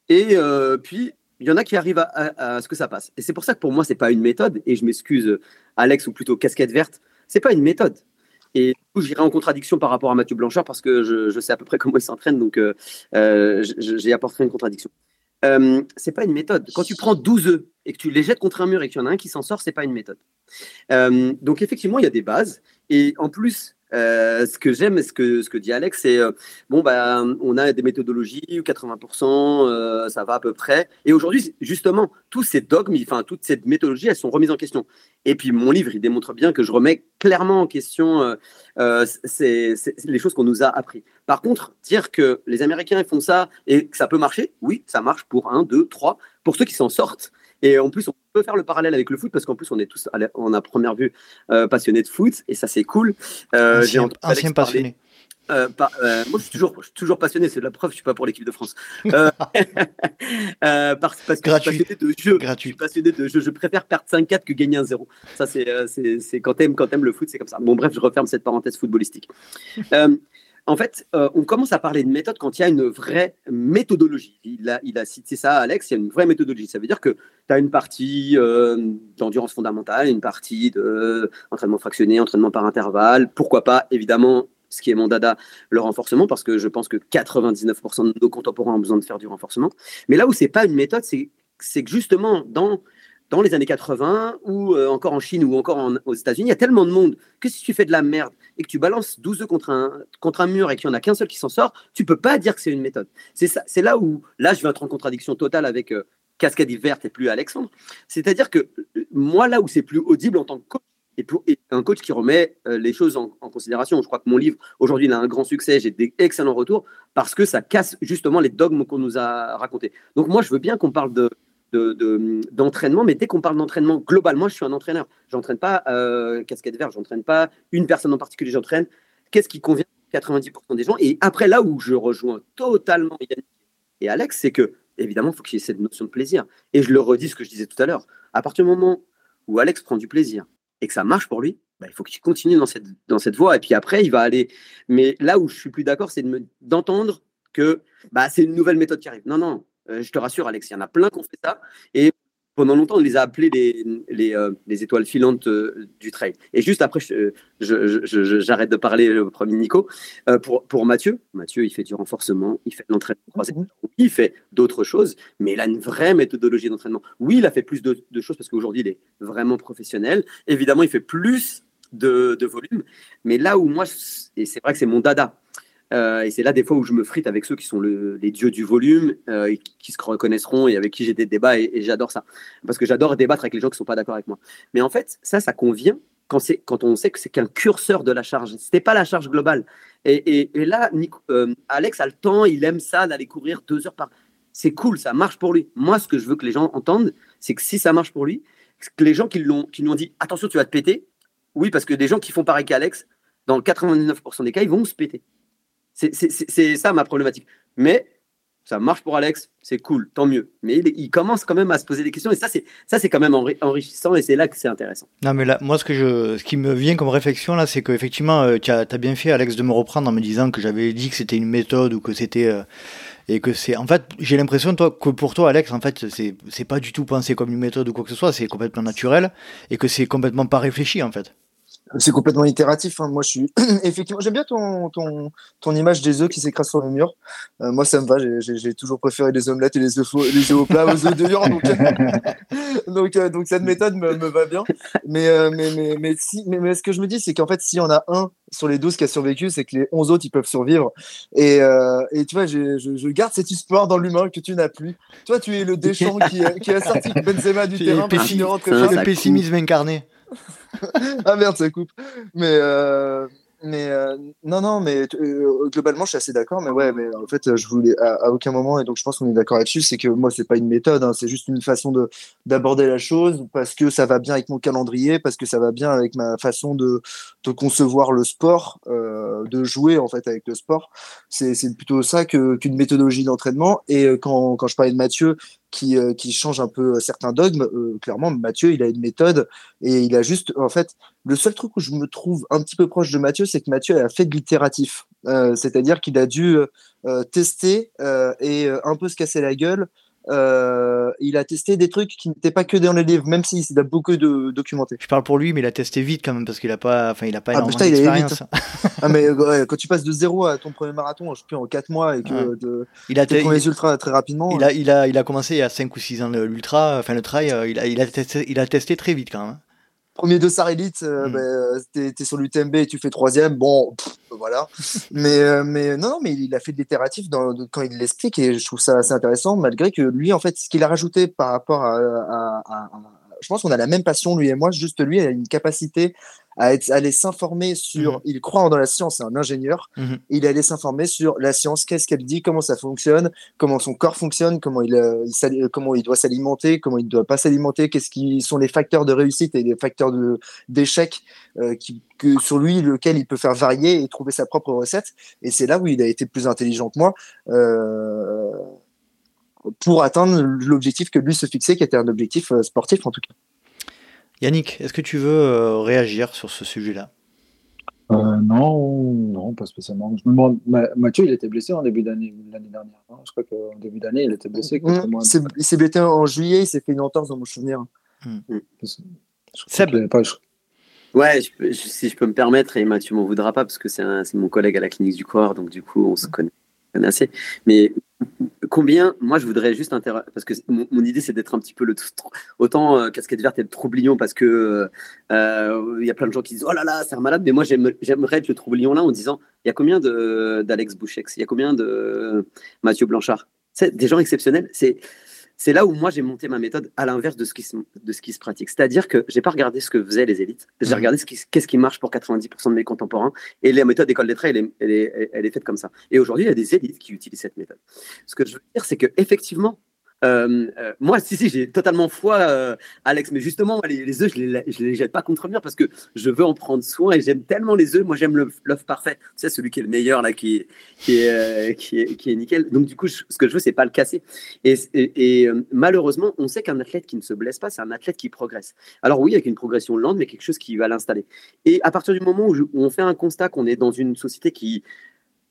Et puis il y en a qui arrivent à, ce que ça passe. Et c'est pour ça que pour moi, c'est pas une méthode. Et je m'excuse, Alex, ou plutôt casquette verte, c'est pas une méthode. Et j'irai en contradiction par rapport à Mathieu Blanchard parce que je, sais à peu près comment il s'entraîne, donc euh, euh j'ai apporté une contradiction. Euh, c'est pas une méthode. Quand tu prends 12 œufs et que tu les jettes contre un mur et qu'il y en a un qui s'en sort, c'est pas une méthode. Euh, donc effectivement, il y a des bases. Et en plus, euh, ce que j'aime, ce que, ce que dit Alex, c'est euh, bon, bah, on a des méthodologies, 80%, euh, ça va à peu près. Et aujourd'hui, justement, tous ces dogmes, enfin, toutes ces méthodologies, elles sont remises en question. Et puis, mon livre, il démontre bien que je remets clairement en question les choses qu'on nous a appris. Par contre, dire que les Américains font ça et que ça peut marcher, oui, ça marche pour un, deux, trois. Pour ceux qui s'en sortent, et en plus, on peut faire le parallèle avec le foot parce qu'en plus, on est tous, on a première vue euh, passionnés de foot et ça, c'est cool. Euh, ancien, ancien passionné. Euh, euh, moi, je suis toujours, je suis toujours passionné. C'est la preuve, je suis pas pour l'équipe de France. Euh, parce, parce, que Gratuit. je suis passionné de jeu. Gratuit. Je suis passionné de jeu. Je préfère perdre 5-4 que gagner un 0. Ça, c'est, c'est, quand t'aimes, quand t'aimes le foot, c'est comme ça. Bon, bref, je referme cette parenthèse footballistique. En fait, euh, on commence à parler de méthode quand il y a une vraie méthodologie. Il a, cité ça, Alex, il y a une vraie méthodologie. Ça veut dire que tu as une partie euh, d'endurance fondamentale, une partie d'entraînement fractionné, entraînement par intervalle. Pourquoi pas, évidemment, ce qui est mon dada, le renforcement, parce que je pense que 99% de nos contemporains ont besoin de faire du renforcement. Mais là où c'est pas une méthode, c'est que justement, dans dans les années 80 ou euh, encore en Chine ou encore aux États-Unis, il y a tellement de monde que si tu fais de la merde et que tu balances 12 œufs contre un, contre un mur et qu'il n'y en a qu'un seul qui s'en sort, tu peux pas dire que c'est une méthode. C'est là où, là, je vais être en contradiction totale avec euh, Cascade Verte et plus Alexandre. C'est-à-dire que euh, moi, là où c'est plus audible en tant que coach, et, un coach qui remet les choses en, en, considération. Je crois que mon livre, aujourd'hui, il a un grand succès, j'ai des excellents retours, parce que ça casse justement les dogmes qu'on nous a racontés. Donc moi, je veux bien qu'on parle de, d'entraînement, mais dès qu'on parle d'entraînement, globalement, je suis un entraîneur. J'entraîne pas euh, casquette verte, j'entraîne pas une personne en particulier, j'entraîne qu'est-ce qui convient à 90% des gens. Et après, là où je rejoins totalement Yannick et Alex, c'est que, évidemment, il faut qu'il y ait cette notion de plaisir. Et je le redis ce que je disais tout à l'heure. À partir du moment où Alex prend du plaisir et que ça marche pour lui, bah, il faut qu'il continue dans cette, dans cette voie. Et puis après, il va aller. Mais là où je suis plus d'accord, c'est d'entendre que bah, c'est une nouvelle méthode qui arrive. Non, non, euh, je te rassure, Alex, il y en a plein qui ont fait ça. Et pendant longtemps, on les a appelés les, les, euh, étoiles filantes euh, du trail. Et juste après, j'arrête de parler le premier Nico. pour, pour Mathieu, Mathieu, il fait du renforcement, il fait de l'entraînement croisé, mhm. il fait d'autres choses, mais il a une vraie méthodologie d'entraînement. Oui, il a fait plus de, choses parce qu'aujourd'hui, il est vraiment professionnel. Évidemment, il fait plus de, de volume. Mais là où moi, et c'est vrai que c'est mon dada, Euh, et c'est là des fois où je me frite avec ceux qui sont les dieux du volume, euh, qui se reconnaîtront et avec qui j'ai des débats. Et, j'adore ça. Parce que j'adore débattre avec les gens qui ne sont pas d'accord avec moi. Mais en fait, ça, ça convient quand, on sait que c'est qu'un curseur de la charge. Ce n'était pas la charge globale. Et, là, euh, Alex a le temps, il aime ça, d'aller courir deux heures par. C'est cool, ça marche pour lui. Moi, ce que je veux que les gens entendent, c'est que si ça marche pour lui, que les gens qui, qui nous ont dit attention, tu vas te péter, oui, parce que des gens qui font pareil qu'Alex, dans le 99% des cas, ils vont se péter. C'est ça ma problématique. Mais ça marche pour Alex, c'est cool, tant mieux. Mais il, commence quand même à se poser des questions et ça, c'est ça, c'est quand même enrichissant et c'est là que c'est intéressant. Non, mais là, moi, ce que je, ce qui me vient comme réflexion là, c'est qu'effectivement, euh, tu as, bien fait, Alex, de me reprendre en me disant que j'avais dit que c'était une méthode ou que c'était euh, et que c'est, en fait, j'ai l'impression toi que pour toi, Alex, en fait, c'est c'est pas du tout pensé comme une méthode ou quoi que ce soit, c'est complètement naturel et que c'est complètement pas réfléchi en fait. C'est complètement itératif. Hein. Moi, je suis effectivement. J'aime bien ton, ton, ton image des œufs qui s'écrasent sur le mur. Euh, moi, ça me va. J'ai toujours préféré les omelettes et les œufs, les œufs au plat aux œufs de viande. Donc, donc, euh, donc, cette méthode me, me va bien. Mais, euh, mais, mais, mais, si, mais, mais, ce que je me dis, c'est qu'en fait, s'il y en a un sur les 12 qui a survécu, c'est que les 11 autres, ils peuvent survivre. Et, et tu vois, je, je, garde cet espoir dans l'humain que tu n'as plus. Toi, tu es le Deschamps qui, qui a sorti Benzema du terrain. Le pessimisme incarné. ah merde, ça coupe. Mais, euh, mais euh, non, non, mais euh, globalement, je suis assez d'accord. Mais ouais, mais en fait, je voulais à, aucun moment, et donc je pense qu'on est d'accord là-dessus, c'est que moi, c'est pas une méthode, hein, c'est juste une façon de d'aborder la chose parce que ça va bien avec mon calendrier, parce que ça va bien avec ma façon de, de concevoir le sport, de jouer en fait avec le sport. C'est plutôt ça que qu'une méthodologie d'entraînement. Et quand, quand je parlais de Mathieu, qui, euh, qui change un peu certains dogmes. Euh, clairement, Mathieu, il a une méthode et il a juste, en fait, le seul truc où je me trouve un petit peu proche de Mathieu, c'est que Mathieu a fait de l'itératif. Euh, c'est-à-dire qu'il a dû tester et un peu se casser la gueule euh, il a testé des trucs qui n'étaient pas que dans les livres, même s'il a beaucoup de documenté. Je parle pour lui, mais il a testé vite quand même parce qu'il a pas, enfin, il a pas ah, putain, d'expérience. ah, mais quand tu passes de zéro à ton premier marathon, je sais en 4 mois et que de, il a tes premiers ultras très rapidement. Il a, il a, il a commencé il y a 5 ou 6 ans l'ultra, enfin le trail, euh, il a, il a testé, il a testé très vite quand même. Premier de Sar Elite, euh, mm. ben, t'es es sur l'UTMB et tu fais troisième. Bon, voilà. mais, euh, mais non, non, mais il a fait de l'itératif quand il l'explique et je trouve ça assez intéressant, malgré que lui, en fait, ce qu'il a rajouté par rapport à je pense qu'on a la même passion, lui et moi, juste lui a une capacité à, être, aller s'informer sur, mhm. il croit dans la science, c'est un ingénieur, mhm. il allait s'informer sur la science, qu'est-ce qu'elle dit, comment ça fonctionne, comment son corps fonctionne, comment il, euh, comment il doit s'alimenter, comment il ne doit pas s'alimenter, qu'est-ce qui sont les facteurs de réussite et les facteurs d'échec euh, que sur lui, lequel il peut faire varier et trouver sa propre recette. Et c'est là où il a été plus intelligent que moi. Euh, pour atteindre l'objectif que lui se fixait, qui était un objectif euh, sportif en tout cas. Yannick, est-ce que tu veux euh, réagir sur ce sujet-là? Euh, non, non, pas spécialement. Je me demande, Mathieu, il était blessé en début d'année l'année dernière. Hein. je crois qu'en début d'année, il était blessé. Mmh, il s'est blessé en juillet, il s'est fait une entorse dans mon souvenir. Mmh. Seb. Pas, Ouais, si je peux me permettre, et Mathieu m'en voudra pas parce que c'est mon collègue à la clinique du corps, donc du coup on se connaît assez. Mais combien, moi je voudrais juste intéresser, parce que mon, idée c'est d'être un petit peu le autant euh, casquette verte et le troublion parce que euh, il y a plein de gens qui disent oh là là c'est un malade, mais moi j'aimerais être le troublion là en disant il y a combien d'Alex Bouchex, il y a combien de Mathieu Blanchard, des gens exceptionnels, c'est c'est là où moi j'ai monté ma méthode à l'inverse de, ce qui se, de ce qui se pratique. C'est-à-dire que j'ai pas regardé ce que faisaient les élites, j'ai mmh. regardé ce qu'est-ce qui marche pour 90% de mes contemporains et la méthode d'école des traits, elle est, elle, est, elle est, faite comme ça. Et aujourd'hui, il y a des élites qui utilisent cette méthode. Ce que je veux dire, c'est que effectivement, euh, euh, moi, si, si, j'ai totalement foi, euh, Alex, mais justement, les, œufs, je les, les jette pas contre le mur parce que je veux en prendre soin et j'aime tellement les œufs. Moi, j'aime l'œuf parfait. Tu sais, celui qui est le meilleur, là, qui, est, qui, est, nickel. Donc, du coup, ce que je veux, c'est pas le casser. Et, malheureusement, on sait qu'un athlète qui ne se blesse pas, c'est un athlète qui progresse. Alors, oui, avec une progression lente, mais quelque chose qui va l'installer. Et à partir du moment où on fait un constat qu'on est dans une société qui,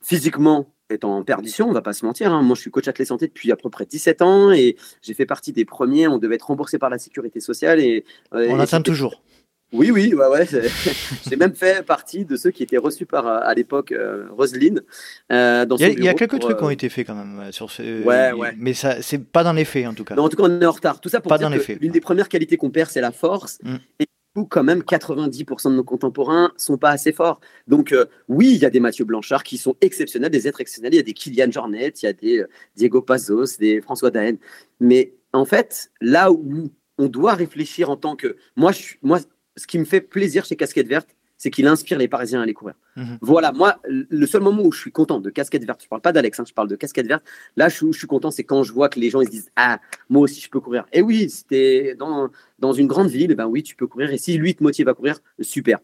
physiquement, est en perdition, on va pas se mentir. Hein. Moi, je suis coach athlète santé depuis à peu près 17 ans et j'ai fait partie des premiers. On devait être remboursé par la sécurité sociale. Et, euh, on attend toujours. Oui, oui, ouais, ouais. j'ai même fait partie de ceux qui étaient reçus par, euh, à l'époque, euh, Roselyne. Euh, il, y a, quelques trucs qui ont été faits quand même sur ce. Ouais, ouais. Mais ça, c'est pas dans les faits en tout cas. en tout cas, on est en retard. Tout ça pour pas dire que l'une des premières qualités qu'on perd, c'est la force. Mm. Et où quand même 90% de nos contemporains sont pas assez forts. Donc euh, oui, il y a des Mathieu Blanchard qui sont exceptionnels, des êtres exceptionnels. Il y a des Kylian Jornet, il y a des euh, Diego Pazos, des François Daen. Mais en fait, là où on doit réfléchir en tant que moi, moi, ce qui me fait plaisir chez Casquette Verte, c'est qu'il inspire les Parisiens à aller courir. Mhm. Voilà, moi, le seul moment où je suis content de casquette verte, je parle pas d'Alex, hein, je parle de casquette verte, là, je, je, suis content, c'est quand je vois que les gens ils se disent Ah, moi aussi, je peux courir. Et oui, si tu es dans, dans une grande ville, eh ben oui, tu peux courir. Et si lui te motive à courir, super.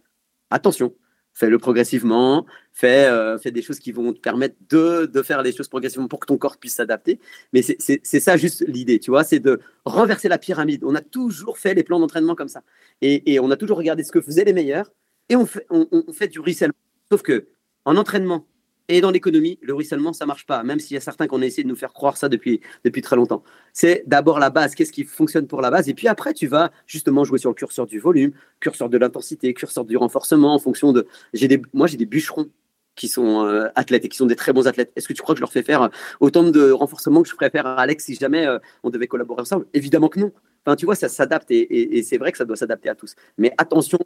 Attention, fais-le progressivement, fais, euh, fais, des choses qui vont te permettre de, de, faire les choses progressivement pour que ton corps puisse s'adapter. Mais c'est ça juste l'idée, tu vois, c'est de renverser la pyramide. On a toujours fait les plans d'entraînement comme ça. Et, et on a toujours regardé ce que faisaient les meilleurs et on fait, du ruissellement. Sauf que en entraînement et dans l'économie, le ruissellement, ça marche pas, même s'il y a certains qui ont essayé de nous faire croire ça depuis, depuis très longtemps. C'est d'abord la base, qu'est-ce qui fonctionne pour la base, et puis après, tu vas justement jouer sur le curseur du volume, curseur de l'intensité, curseur du renforcement, en fonction de... Moi, j'ai des bûcherons qui sont euh, athlètes et qui sont des très bons athlètes. Est-ce que tu crois que je leur fais faire autant de renforcement que je ferais faire à Alex si jamais euh, on devait collaborer ensemble? Évidemment que non. Enfin, tu vois, ça s'adapte et c'est vrai que ça doit s'adapter à tous. Mais attention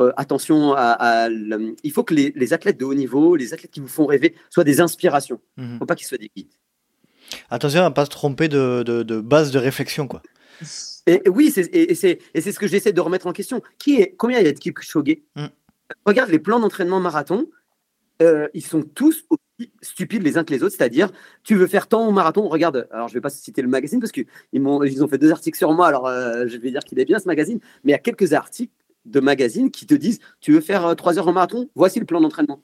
euh, attention à, il faut que les, athlètes de haut niveau, les athlètes qui vous font rêver, soient des inspirations. Il ne faut pas qu'ils soient des guides. Attention à ne pas se tromper de, base de réflexion, quoi. Et, oui, et c'est ce que j'essaie de remettre en question. Qui est, combien il y a de Kipchoge mm. Regarde les plans d'entraînement marathon. Euh, ils sont tous aussi stupides les uns que les autres, c'est-à-dire tu veux faire tant au marathon, regarde, alors je vais pas citer le magazine parce qu'ils ils ont fait deux articles sur moi, alors euh, je vais dire qu'il est bien ce magazine, mais il y a quelques articles de magazines qui te disent tu veux faire 3 euh, heures en marathon Voici le plan d'entraînement.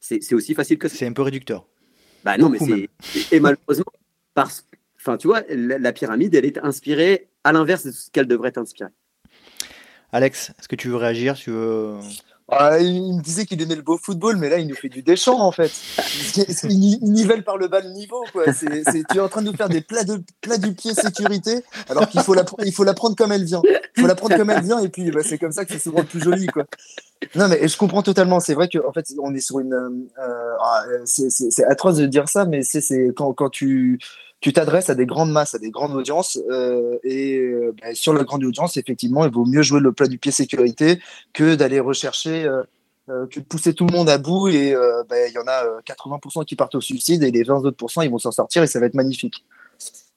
C'est aussi facile que ça. C'est un peu réducteur. Bah non, mais c'est. Et malheureusement, parce enfin, tu vois, la, pyramide, elle est inspirée à l'inverse de ce qu'elle devrait inspirer. Alex, est-ce que tu veux réagir tu veux... Ah, il me disait qu'il aimait le beau football, mais là, il nous fait du déchant, en fait. Il, nivelle par le bas le niveau, quoi. tu es en train de nous faire des plats, de, plats du pied sécurité, alors qu'il faut la, faut la prendre comme elle vient. Il faut la prendre comme elle vient, et puis bah, c'est comme ça que c'est souvent plus joli, quoi. Non, mais je comprends totalement. C'est vrai qu'en fait, on est sur une. Euh, ah, c'est atroce de dire ça, mais c'est quand, quand tu tu t'adresses à des grandes masses, à des grandes audiences, euh, et euh, bah, sur la grande audience, effectivement, il vaut mieux jouer le plat du pied sécurité que d'aller rechercher, euh, que de pousser tout le monde à bout, et bah, il y en a 80% qui partent au suicide, et les 20 autres ils vont s'en sortir, et ça va être magnifique.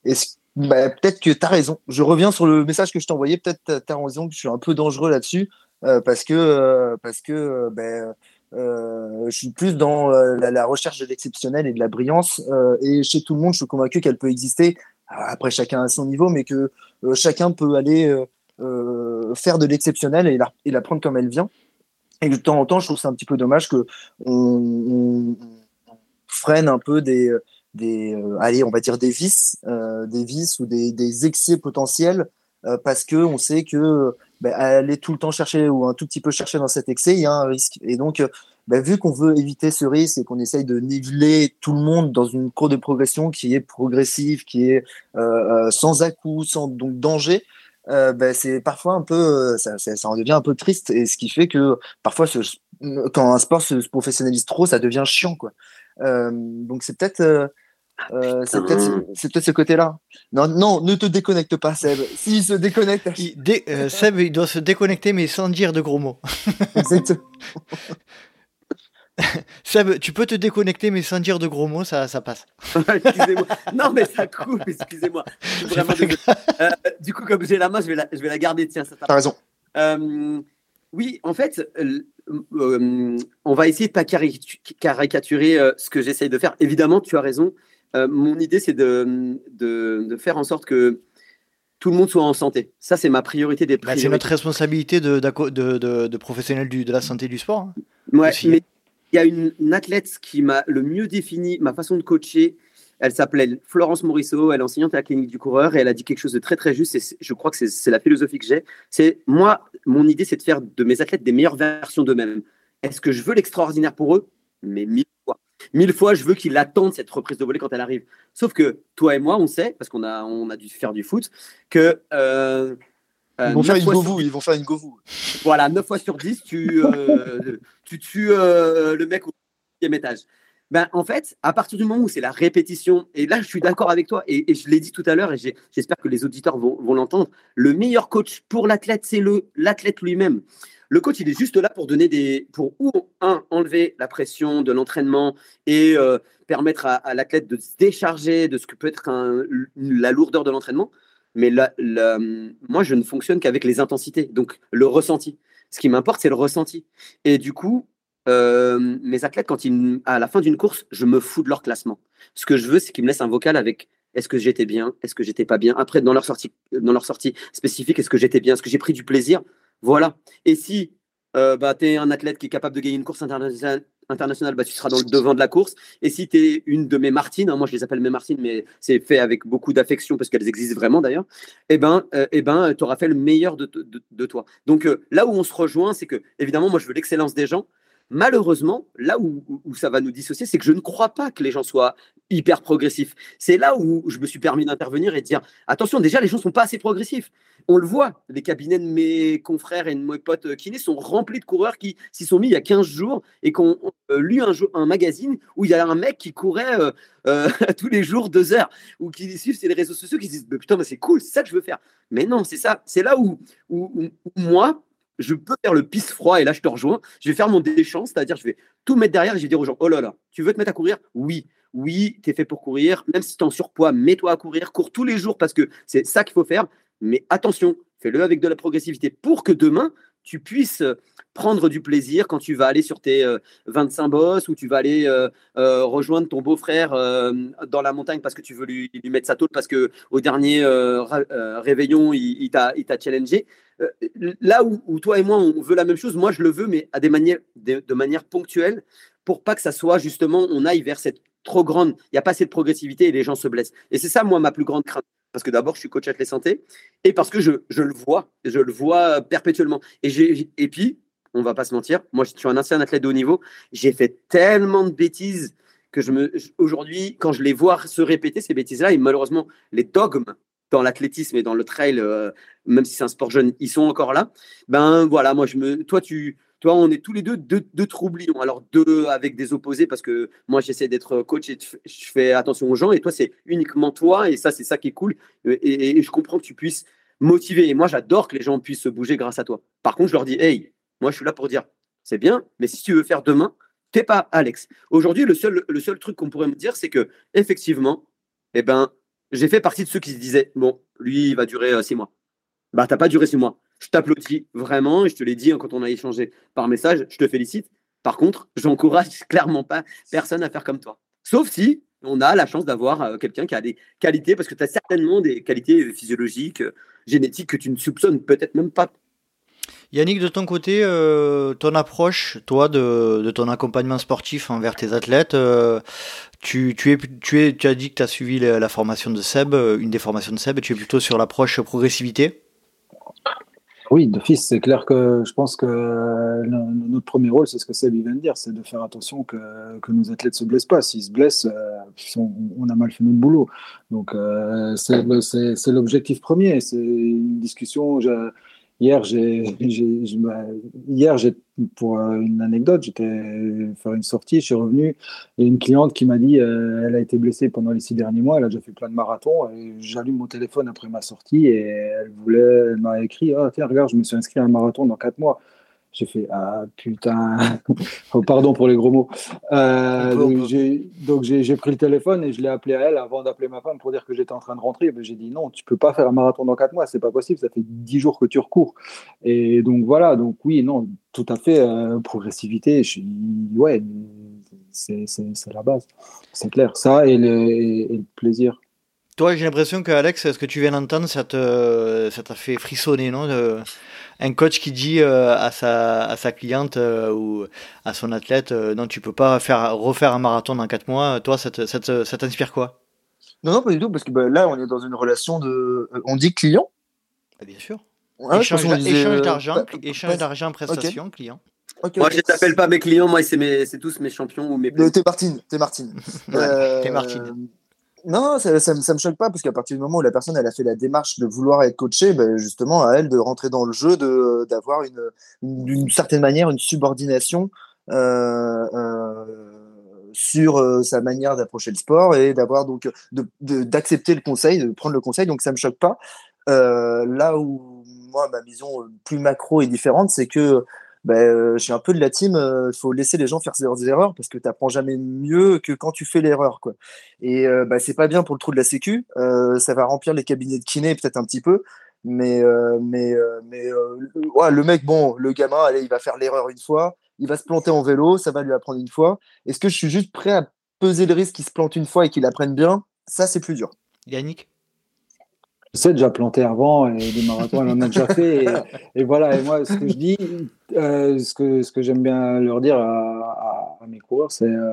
Et bah, peut-être que tu as raison. Je reviens sur le message que je envoyé, peut-être tu as raison que je suis un peu dangereux là-dessus, parce que, parce que je suis plus dans euh, la, recherche de l'exceptionnel et de la brillance. Euh, et chez tout le monde, je suis convaincu qu'elle peut exister. Après, chacun à son niveau, mais que chacun peut aller faire de l'exceptionnel et et la prendre comme elle vient. Et de temps en temps, je trouve c'est un petit peu dommage que on, freine un peu des, des allez, on va dire des vices, des vices ou des excès potentiels parce que on sait que ben, aller tout le temps chercher ou un tout petit peu chercher dans cet excès, il y a un risque. Et donc, euh, ben, vu qu'on veut éviter ce risque et qu'on essaye de niveler tout le monde dans une cour de progression qui est progressive, qui est euh, euh sans à-coup, sans donc danger, euh, ben, c'est parfois un peu, ça, ça, en devient un peu triste. Et ce qui fait que parfois, quand un sport se, professionnalise trop, ça devient chiant, quoi. donc c'est peut-être euh, c'est peut-être ce côté-là. Non, non, ne te déconnecte pas, Seb. S'il se déconnecte. Euh, Seb, il doit se déconnecter, mais sans dire de gros mots. Exactement. Seb, tu peux te déconnecter, mais sans dire de gros mots, ça, ça passe. excusez-moi. Non, mais ça coupe, excusez-moi. Euh, du coup, comme j'ai la main, je vais la, je vais la garder. Tiens, ça T'as raison. oui, en fait, on va essayer de pas caricaturer ce que j'essaye de faire. Évidemment, tu as raison. Euh, mon idée, c'est de, de, faire en sorte que tout le monde soit en santé. Ça, c'est ma priorité des bah, c'est notre responsabilité de, de, de professionnels de la santé du sport. Hein, ouais, mais il y a une, athlète qui m'a le mieux défini ma façon de coacher. Elle s'appelait Florence Morisseau, elle est enseignante à la clinique du coureur et elle a dit quelque chose de très très juste et je crois que c'est la philosophie que j'ai. C'est moi, mon idée, c'est de faire de mes athlètes des meilleures versions d'eux-mêmes. Est-ce que je veux l'extraordinaire pour eux? Mais mille. Mille fois, je veux qu'il attende cette reprise de volée quand elle arrive. Sauf que toi et moi, on sait, parce qu'on a, on a dû faire du foot, que. Euh, euh, ils vont faire une go ils vont faire une go Voilà, 9 fois sur 10, tu, euh, tu tues le mec au deuxième étage. ben, en fait, à partir du moment où c'est la répétition, et là je suis d'accord avec toi, et, je l'ai dit tout à l'heure, et j'espère que les auditeurs vont, vont l'entendre, le meilleur coach pour l'athlète, c'est l'athlète lui-même. Le coach, il est juste là pour donner des, pour ou un enlever la pression de l'entraînement et euh, permettre à, l'athlète de se décharger de ce que peut être la lourdeur de l'entraînement. Mais moi, je ne fonctionne qu'avec les intensités, donc le ressenti. Ce qui m'importe, c'est le ressenti. Et du coup, euh, mes athlètes, quand ils, à la fin d'une course, je me fous de leur classement. Ce que je veux, c'est qu'ils me laissent un vocal avec est-ce que j'étais bien, est-ce que j'étais pas bien? Après, dans leur sortie, dans leur sortie spécifique, est-ce que j'étais bien, est-ce que j'ai pris du plaisir? Voilà. Et si euh, bah, tu es un athlète qui est capable de gagner une course internationale, bah, tu seras dans le devant de la course. Et si tu es une de mes Martines, hein, moi je les appelle mes Martines, mais c'est fait avec beaucoup d'affection parce qu'elles existent vraiment d'ailleurs, eh ben, euh, eh ben, tu auras fait le meilleur de, de, toi. Donc euh, là où on se rejoint, c'est que évidemment, moi je veux l'excellence des gens, Malheureusement, là où, ça va nous dissocier, c'est que je ne crois pas que les gens soient hyper progressifs. C'est là où je me suis permis d'intervenir et de dire attention, déjà, les gens ne sont pas assez progressifs. On le voit, les cabinets de mes confrères et de mes potes kinés sont remplis de coureurs qui s'y sont mis il y a 15 jours et qui ont euh, lu un, magazine où il y a un mec qui courait euh, euh, tous les jours deux heures ou qui suivent les réseaux sociaux qui disent putain, c'est cool, c'est ça que je veux faire. Mais non, c'est ça. C'est là où moi, je peux faire le pisse froid et là je te rejoins. Je vais faire mon déchant, c'est-à-dire je vais tout mettre derrière et je vais dire aux gens Oh là là, tu veux te mettre à courir? Oui, oui, tu es fait pour courir. Même si tu es en surpoids, mets-toi à courir. Cours tous les jours parce que c'est ça qu'il faut faire. Mais attention, fais-le avec de la progressivité pour que demain, tu puisses prendre du plaisir quand tu vas aller sur tes 25 euh, bosses ou tu vas aller euh, euh, rejoindre ton beau-frère dans la montagne parce que tu veux lui, mettre sa tôle parce que au dernier réveillon, il, t'a challengé. là où, toi et moi, on veut la même chose, moi je le veux, mais à de manière ponctuelle pour pas que ça soit justement, on aille vers cette trop grande, il n'y a pas assez de progressivité et les gens se blessent. Et c'est ça, moi, ma plus grande crainte. Parce que d'abord, je suis coach athlète santé et parce que je, je, le vois, je le vois perpétuellement. Et, et puis, on va pas se mentir. Moi, je suis un ancien athlète de haut niveau. J'ai fait tellement de bêtises que je me, aujourd'hui, quand je les vois se répéter ces bêtises-là, et malheureusement, les dogmes dans l'athlétisme et dans le trail, euh, même si c'est un sport jeune, ils sont encore là. Ben voilà, moi, je me, toi, tu, toi, on est tous les deux deux, deux troublions. Alors deux avec des opposés parce que moi, j'essaie d'être coach et je fais attention aux gens, et toi, c'est uniquement toi, et ça, c'est ça qui est cool. Et, et je comprends que tu puisses motiver. Et moi, j'adore que les gens puissent se bouger grâce à toi. Par contre, je leur dis, hey, moi, je suis là pour dire, c'est bien, mais si tu veux faire demain, t'es pas Alex. Aujourd'hui, le seul, le seul truc qu'on pourrait me dire, c'est que effectivement, eh ben, j'ai fait partie de ceux qui se disaient, bon, lui, il va durer euh, six mois. Bah, t'as pas duré six mois. Je t'applaudis vraiment, et je te l'ai dit hein, quand on a échangé par message, je te félicite. Par contre, j'encourage clairement pas personne à faire comme toi. Sauf si on a la chance d'avoir euh, quelqu'un qui a des qualités, parce que tu as certainement des qualités physiologiques, euh, génétiques que tu ne soupçonnes peut-être même pas Yannick, de ton côté, euh, ton approche, toi, de, ton accompagnement sportif envers tes athlètes, tu, as dit que tu as suivi la, formation de Seb, une des formations de Seb, et tu es plutôt sur l'approche progressivité? Oui, d'office, c'est clair que je pense que notre premier rôle, c'est ce que Seb vient de dire, c'est de faire attention que, nos athlètes ne se blessent pas. S'ils se blessent, on, a mal fait notre boulot. Donc, c'est l'objectif premier. C'est une discussion. Hier, j'ai, hier, pour euh, une anecdote, j'étais faire une sortie, je suis revenu, et une cliente qui m'a dit, euh, elle a été blessée pendant les six derniers mois, elle a déjà fait plein de marathons, et j'allume mon téléphone après ma sortie, et elle voulait, elle m'a écrit, ah, tiens, regarde, je me suis inscrit à un marathon dans quatre mois. J'ai fait ah putain, oh, pardon pour les gros mots. Euh, donc j'ai pris le téléphone et je l'ai appelé à elle avant d'appeler ma femme pour dire que j'étais en train de rentrer. J'ai dit non, tu peux pas faire un marathon dans quatre mois, c'est pas possible, ça fait dix jours que tu recours. Et donc voilà, donc oui, non, tout à fait euh, progressivité. Je suis ouais, c'est la base, c'est clair. Ça et le, et le plaisir. Toi, j'ai l'impression que Alex, ce que tu viens d'entendre, ça t'a ça fait frissonner, non Un coach qui dit euh, à, sa, à sa cliente euh, ou à son athlète, euh, non, tu peux pas faire, refaire un marathon dans 4 mois. Toi, ça t'inspire quoi? Non, non, pas du tout, parce que bah, là, on est dans une relation de. On dit client bah, Bien sûr. échange, d'argent, bah, échange d'argent, prestation, client. moi, je ne t'appelle pas mes clients, moi, c'est tous mes champions ou mes. T'es Martine, t'es Martine. t'es Martine. Non, ça, ça, me choque pas parce qu'à partir du moment où la personne elle a fait la démarche de vouloir être coachée, ben justement à elle de rentrer dans le jeu, de d'avoir une d'une certaine manière une subordination euh, euh, sur sa manière d'approcher le sport et d'avoir donc d'accepter le conseil, de prendre le conseil. Donc ça me choque pas. là où moi ma vision plus macro est différente, c'est que ben, je suis un peu de la team, il faut laisser les gens faire leurs erreurs parce que tu n'apprends jamais mieux que quand tu fais l'erreur. Et euh, bah, c'est pas bien pour le trou de la sécu, ça va remplir les cabinets de kiné peut-être un petit peu, mais, mais, le mec, bon, le gamin, il va faire l'erreur une fois, il va se planter en vélo, ça va lui apprendre une fois. Est-ce que je suis juste prêt à peser le risque qu'il se plante une fois et qu'il apprenne bien? Ça, c'est plus dur. Yannick? Sais déjà planter avant et des marathons, elle en a déjà fait. Et, voilà, et moi, ce que je dis, euh, ce que, ce que j'aime bien leur dire à, mes coureurs, c'est euh,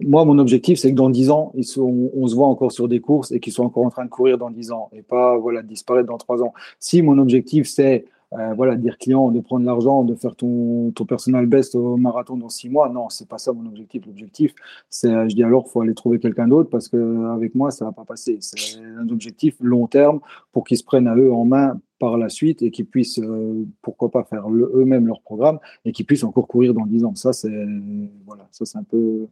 moi, mon objectif, c'est que dans 10 ans, ils sont, on se voit encore sur des courses et qu'ils soient encore en train de courir dans 10 ans et pas voilà, disparaître dans 3 ans. Si mon objectif, c'est euh, voilà, dire client, de prendre l'argent, de faire ton, ton personal best au marathon dans six mois. Non, c'est pas ça mon objectif. L'objectif, c'est, je dis alors, faut aller trouver quelqu'un d'autre parce que avec moi, ça va pas passer. C'est un objectif long terme pour qu'ils se prennent à eux en main par la suite et qu'ils puissent, euh, pourquoi pas, faire eux-mêmes leur programme et qu'ils puissent encore courir dans dix ans. Ça, c'est, voilà, ça, c'est un peu.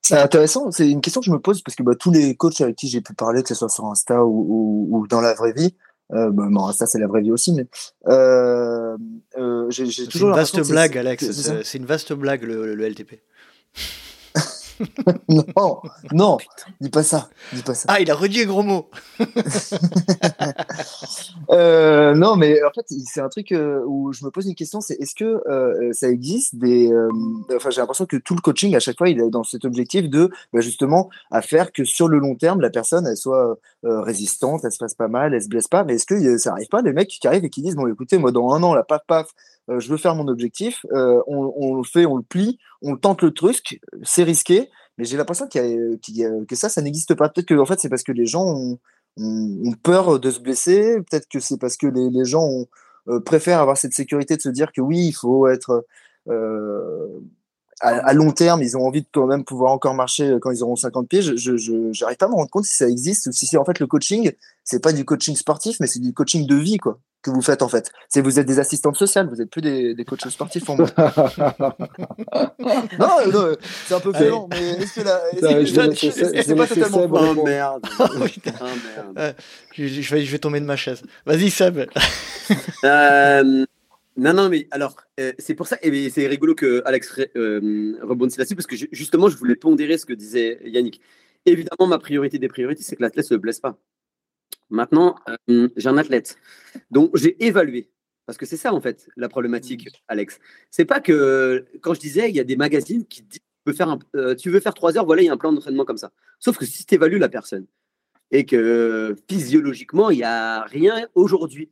C'est intéressant, c'est une question que je me pose parce que bah, tous les coachs avec qui j'ai pu parler, que ce soit sur Insta ou, ou dans la vraie vie, euh, bon, ça c'est la vraie vie aussi, mais euh, euh, j'ai toujours. C'est une vaste blague, Alex. C'est une vaste blague le, le LTP. non, non, dis pas ça, dis pas ça. Ah, il a redit un gros mot. Euh, non, mais en fait, c'est un truc euh, où je me pose une question, c'est est-ce que euh, ça existe des... enfin, j'ai l'impression que tout le coaching, à chaque fois, il est dans cet objectif de, bah, justement, à faire que sur le long terme, la personne, elle soit résistante, elle se passe pas mal, elle se blesse pas, mais est-ce que ça arrive pas, des mecs qui arrivent et qui disent, bon, écoutez, moi, dans un an, la paf, paf, je veux faire mon objectif, on, le fait, on le plie, on tente le truc, c'est risqué, mais j'ai l'impression que ça, ça n'existe pas. Peut-être que en fait, c'est parce que les gens ont, peur de se blesser, peut-être que c'est parce que les, gens euh, préfèrent avoir cette sécurité de se dire que oui, il faut être euh, à, long terme, ils ont envie de quand même pouvoir encore marcher quand ils auront 50 pieds. Je n'arrive pas à me rendre compte si ça existe ou si en fait le coaching, c'est pas du coaching sportif, mais c'est du coaching de vie, quoi que vous faites en fait. C'est vous êtes des assistantes sociales, vous n'êtes plus des, des coachs sportifs pour moi. non, non c'est un peu violent, mais est-ce que là, c'est pas totalement oh, merde. oh, merde. je, je, vais, je vais tomber de ma chaise. Vas-y Seb. euh, non, non, mais alors euh, c'est pour ça, et c'est rigolo que Alex euh, rebondisse là-dessus parce que justement je voulais pondérer ce que disait Yannick. Évidemment, ma priorité des priorités, c'est que l'athlète ne se blesse pas. Maintenant, euh, j'ai un athlète. Donc, j'ai évalué. Parce que c'est ça, en fait, la problématique, Alex. C'est pas que, quand je disais, il y a des magazines qui disent tu veux faire, euh, tu veux faire trois heures, voilà, il y a un plan d'entraînement comme ça. Sauf que si tu évalues la personne et que physiologiquement, il n'y a rien aujourd'hui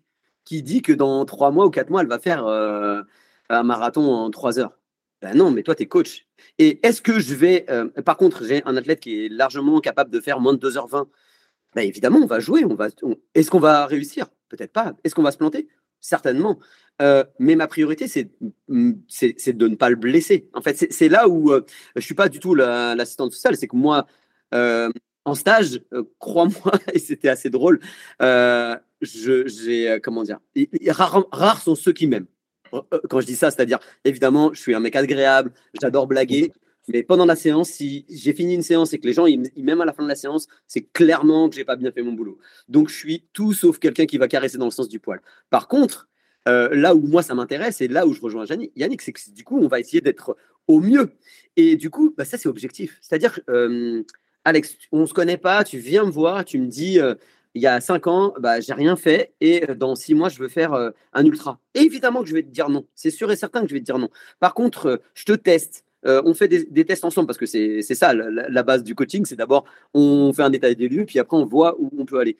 qui dit que dans trois mois ou quatre mois, elle va faire euh, un marathon en trois heures. Ben non, mais toi, tu es coach. Et est-ce que je vais. par contre, j'ai un athlète qui est largement capable de faire moins de 2h20 bah, évidemment, on va jouer. On va, Est-ce qu'on va réussir? Peut-être pas. Est-ce qu'on va se planter? Certainement. Euh, mais ma priorité, c'est, c'est, de ne pas le blesser. En fait, c'est, là où euh, je ne suis pas du tout l'assistante sociale. C'est que moi, euh, en stage, crois-moi, et c'était assez drôle, je, j'ai, comment dire, rares sont ceux qui m'aiment. Quand je dis ça, c'est-à-dire, évidemment, je suis un mec agréable, j'adore blaguer, mais pendant la séance, si j'ai fini une séance et que les gens ils, m'aiment à la fin de la séance, c'est clairement que j'ai pas bien fait mon boulot. Donc je suis tout sauf quelqu'un qui va caresser dans le sens du poil. Par contre, euh, là où moi ça m'intéresse et là où je rejoins Yannick, c'est que du coup on va essayer d'être au mieux. Et du coup, bah, ça c'est objectif. C'est-à-dire, euh, Alex, on se connaît pas, tu viens me voir, tu me dis. Euh, il y a cinq ans, bah, j'ai rien fait et dans six mois, je veux faire un ultra. évidemment que je vais te dire non. C'est sûr et certain que je vais te dire non. Par contre, je te teste, euh, on fait des, tests ensemble parce que c'est ça la, base du coaching. C'est d'abord on fait un détail des puis après on voit où on peut aller.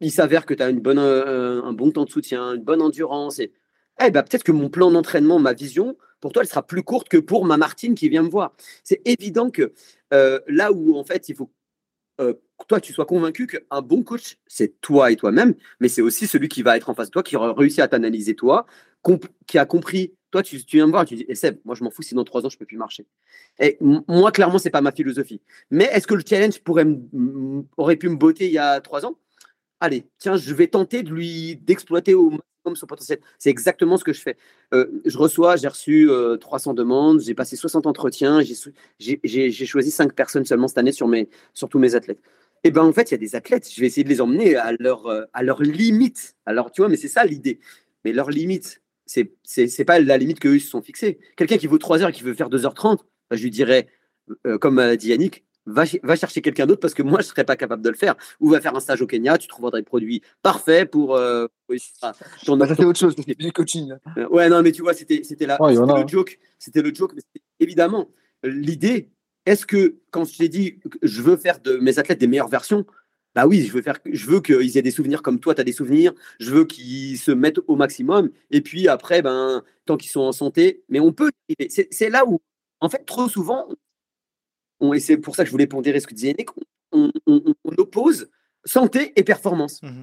Il s'avère que tu as une bonne, euh, un bon temps de soutien, une bonne endurance. Et eh ben, peut-être que mon plan d'entraînement, ma vision, pour toi, elle sera plus courte que pour ma Martine qui vient me voir. C'est évident que euh, là où en fait il faut toi tu sois convaincu qu'un bon coach, c'est toi et toi-même, mais c'est aussi celui qui va être en face de toi, qui aura réussi à t'analyser toi, qui a compris toi, tu, viens me voir, tu dis, eh, Seb, moi je m'en fous si dans trois ans je peux plus marcher. Et moi, clairement, c'est pas ma philosophie. Mais est-ce que le challenge pourrait aurait pu me botter il y a trois ans? Allez, tiens, je vais tenter de lui d'exploiter au son potentiel. C'est exactement ce que je fais. Euh, je reçois, j'ai reçu 300 demandes, j'ai passé 60 entretiens, j'ai choisi 5 personnes seulement cette année sur, mes, sur tous mes athlètes. Et ben en fait, il y a des athlètes, je vais essayer de les emmener à leur, à leur limite. Alors, tu vois, mais c'est ça l'idée. Mais leur limite, c'est c'est pas la limite qu'eux se sont fixés. Quelqu'un qui vaut 3 heures et qui veut faire 2h30, bah, je lui dirais, comme a dit Yannick, va, va chercher quelqu'un d'autre parce que moi, je ne serais pas capable de le faire. Ou va faire un stage au Kenya, tu trouveras des produits parfaits pour. Euh, bah, ça, c'est autre chose, c'est du coaching. Euh, ouais, non, mais tu vois, c'était là. c'était le joke. C'était le joke. Mais évidemment, l'idée, est-ce que quand je t'ai dit que je veux faire de mes athlètes des meilleures versions, bah oui, je veux, faire, je veux qu'ils aient des souvenirs comme toi, tu as des souvenirs. Je veux qu'ils se mettent au maximum. Et puis après, ben, tant qu'ils sont en santé, mais on peut. C'est là où, en fait, trop souvent, et c'est pour ça que je voulais pondérer ce que disait Nick, on, oppose santé et performance. Mmh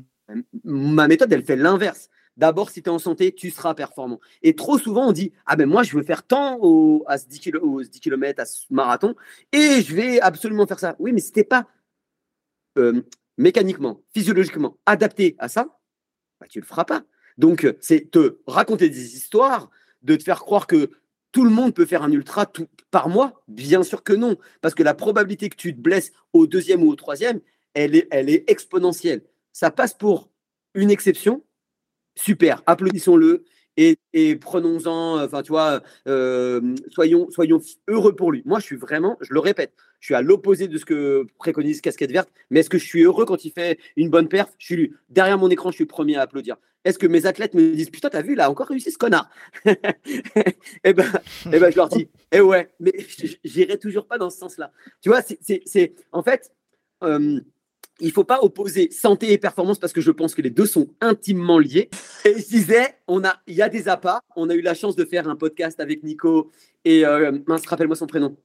Ma méthode, elle fait l'inverse. D'abord, si tu es en santé, tu seras performant. Et trop souvent, on dit Ah ben moi, je veux faire tant au, à ce 10 km, à ce marathon, et je vais absolument faire ça. Oui, mais si tu pas euh, mécaniquement, physiologiquement adapté à ça, bah, tu ne le feras pas. Donc, c'est te raconter des histoires, de te faire croire que tout le monde peut faire un ultra par mois Bien sûr que non, parce que la probabilité que tu te blesses au deuxième ou au troisième, elle est, elle est exponentielle. Ça passe pour une exception. Super, applaudissons-le et, prenons-en, enfin, tu vois, euh, soyons, heureux pour lui. Moi, je suis vraiment, je le répète, je suis à l'opposé de ce que préconise Casquette Verte, mais est-ce que je suis heureux quand il fait une bonne perf? Je suis derrière mon écran, je suis le premier à applaudir. Est-ce que mes athlètes me disent Putain, t'as vu, il a encore réussi ce connard? Eh ben, eh ben, je leur dis Eh ouais, mais j'irai toujours pas dans ce sens-là. Tu vois, c'est en fait, euh, il faut pas opposer santé et performance parce que je pense que les deux sont intimement liés. Et je disais, on a, il y a des appâts. On a eu la chance de faire un podcast avec Nico et euh, mince, rappelle-moi son prénom.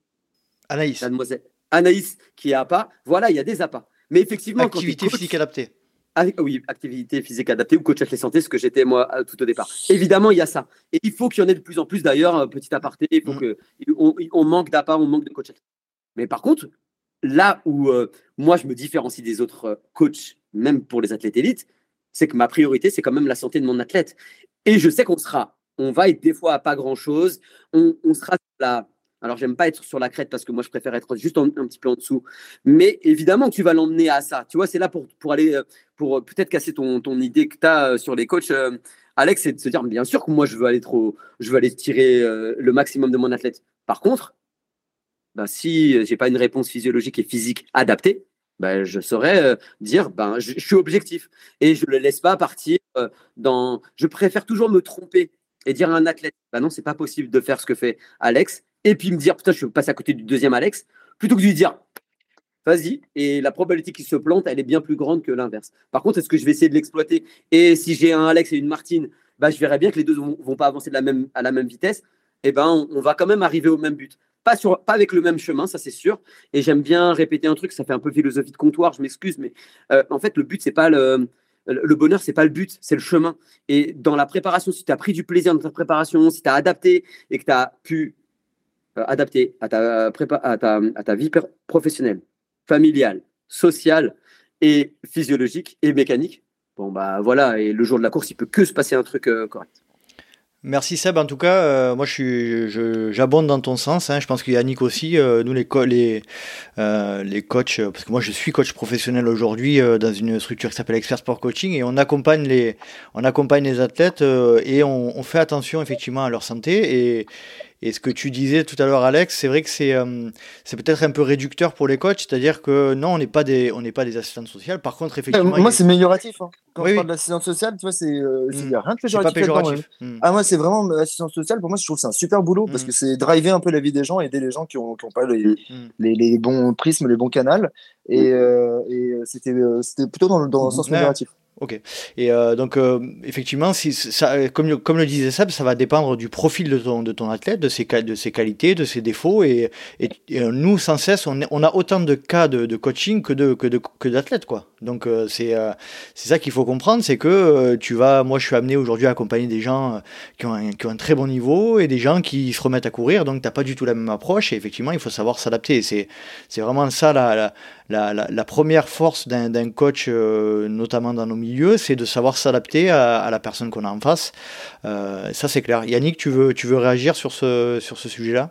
Anaïs. Mademoiselle. Anaïs qui est appât. Voilà, il y a des appâts. Mais effectivement, activité physique adaptée. Oui, activité physique adaptée ou coach athlète santé, ce que j'étais moi euh, tout au départ. Évidemment, il y a ça. Et il faut qu'il y en ait de plus en plus d'ailleurs, euh, petit aparté, il faut mm. que, on, manque d'appât, on manque de coach athlète. Mais par contre, là où euh, moi je me différencie des autres coachs, même pour les athlètes élites, c'est que ma priorité, c'est quand même la santé de mon athlète. Et je sais qu'on sera, on va être des fois à pas grand chose, on, on sera là alors, j'aime pas être sur la crête parce que moi, je préfère être juste un petit peu en dessous. Mais évidemment, tu vas l'emmener à ça. Tu vois, c'est là pour, pour aller, pour euh, peut-être casser ton, ton idée que tu as euh, sur les coachs. Alex, c'est de se dire, bien sûr que moi, je veux aller trop, je veux aller tirer le maximum de mon athlète. Par contre, ben, si j'ai pas une réponse physiologique et physique adaptée, ben, je saurais dire, ben, je, suis objectif et je le laisse pas partir dans. Je préfère toujours me tromper et dire à un athlète, ben non, c'est pas possible de faire ce que fait Alex et puis me dire putain, je vais passer à côté du deuxième Alex, plutôt que de lui dire vas-y. Et la probabilité qu'il se plante, elle est bien plus grande que l'inverse. Par contre, est-ce que je vais essayer de l'exploiter? Et si j'ai un Alex et une Martine, bah, je verrai bien que les deux vont, vont pas avancer à la même vitesse. Et eh ben, on, va quand même arriver au même but. Pas, sur, pas avec le même chemin, ça c'est sûr. Et j'aime bien répéter un truc, ça fait un peu philosophie de comptoir, je m'excuse, mais euh, en fait, le but, c'est pas le. Bonheur, c'est pas le but, c'est le chemin. Et dans la préparation, si tu as pris du plaisir dans ta préparation, si tu as adapté et que tu as pu euh, ta, à ta vie professionnelle, familiale, sociale et physiologique et mécanique, bon bah voilà, et le jour de la course, il peut que se passer un truc euh, correct. Merci Seb. En tout cas, euh, moi je j'abonde dans ton sens. Hein. Je pense qu'il y a Yannick aussi. nous les, les, les coachs, parce que moi je suis coach professionnel aujourd'hui dans une structure qui s'appelle Expert Sport Coaching et on accompagne les, on accompagne les athlètes et on, on, fait attention effectivement à leur santé et, et ce que tu disais tout à l'heure, Alex, c'est vrai que c'est euh, peut-être un peu réducteur pour les coachs, c'est-à-dire que non, on n'est pas des on n'est pas des assistantes sociales. Par contre, effectivement, moi c'est amélioratif. Hein. Quand oui, je parle d'assistante sociale, tu vois, c'est euh, a rien de péjoratif. Pas péjoratif. Hmm. Ah moi, c'est vraiment assistante sociale. Pour moi, je trouve c'est un super boulot parce hmm. que c'est driver un peu la vie des gens, aider les gens qui ont, qui ont pas les, hmm. les, les, bons prismes, les bons canaux. Et, euh, et c'était c'était plutôt dans, dans le sens amélioratif. Ok. Et euh, donc, euh, effectivement, si ça, comme, comme le disait Seb, ça va dépendre du profil de ton, de ton athlète, de ses, de ses qualités, de ses défauts. Et, et, euh, nous, sans cesse, on, on, a autant de cas de, de coaching que de que de, que d'athlètes, quoi. Donc, c'est c'est ça qu'il faut comprendre, c'est que tu vas, moi, je suis amené aujourd'hui à accompagner des gens qui ont, un, qui ont un très bon niveau et des gens qui se remettent à courir. Donc, t'as pas du tout la même approche. Et effectivement, il faut savoir s'adapter. C'est vraiment ça la, la la, première force d'un coach, notamment dans nos milieux, c'est de savoir s'adapter à, la personne qu'on a en face. ça, c'est clair. Yannick, tu veux, tu veux réagir sur ce, sur ce sujet-là?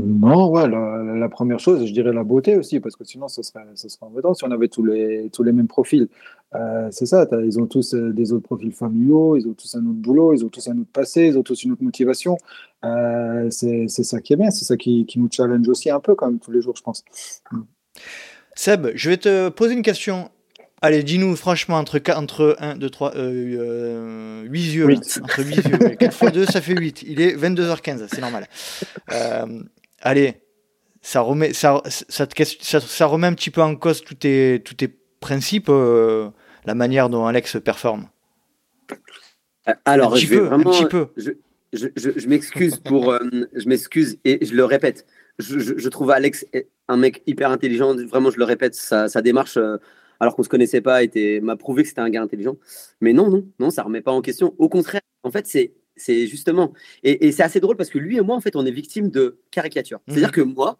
Non, ouais, la, première chose, je dirais la beauté aussi, parce que sinon, ce serait, ce serait embêtant si on avait tous les, tous les mêmes profils. Euh, c'est ça, ils ont tous euh, des autres profils familiaux, ils ont tous un autre boulot, ils ont tous un autre passé, ils ont tous une autre motivation. Euh, c'est ça qui est bien, c'est ça qui, qui, nous challenge aussi un peu, quand même, tous les jours, je pense. Seb, je vais te poser une question. Allez, dis-nous franchement, entre, entre 1, 2, 3, euh, 8 yeux. 8. Entre 8 yeux. 4 x 2, ça fait 8. Il est 22h15, c'est normal. Euh, allez, ça remet, ça, ça, ça, remet un petit peu en cause tous tes, tous tes principes, euh, la manière dont Alex performe. Euh, alors, un petit, peu, un petit peu. Je, je, je, m'excuse pour, euh, je m'excuse et je le répète. Je, trouve Alex un mec hyper intelligent. Vraiment, je le répète, sa, sa démarche, alors qu'on se connaissait pas, était m'a prouvé que c'était un gars intelligent. Mais non, non, non, ça remet pas en question. Au contraire, en fait, c'est c'est justement. Et, c'est assez drôle parce que lui et moi, en fait, on est victime de caricatures. Mhm. C'est-à-dire que moi,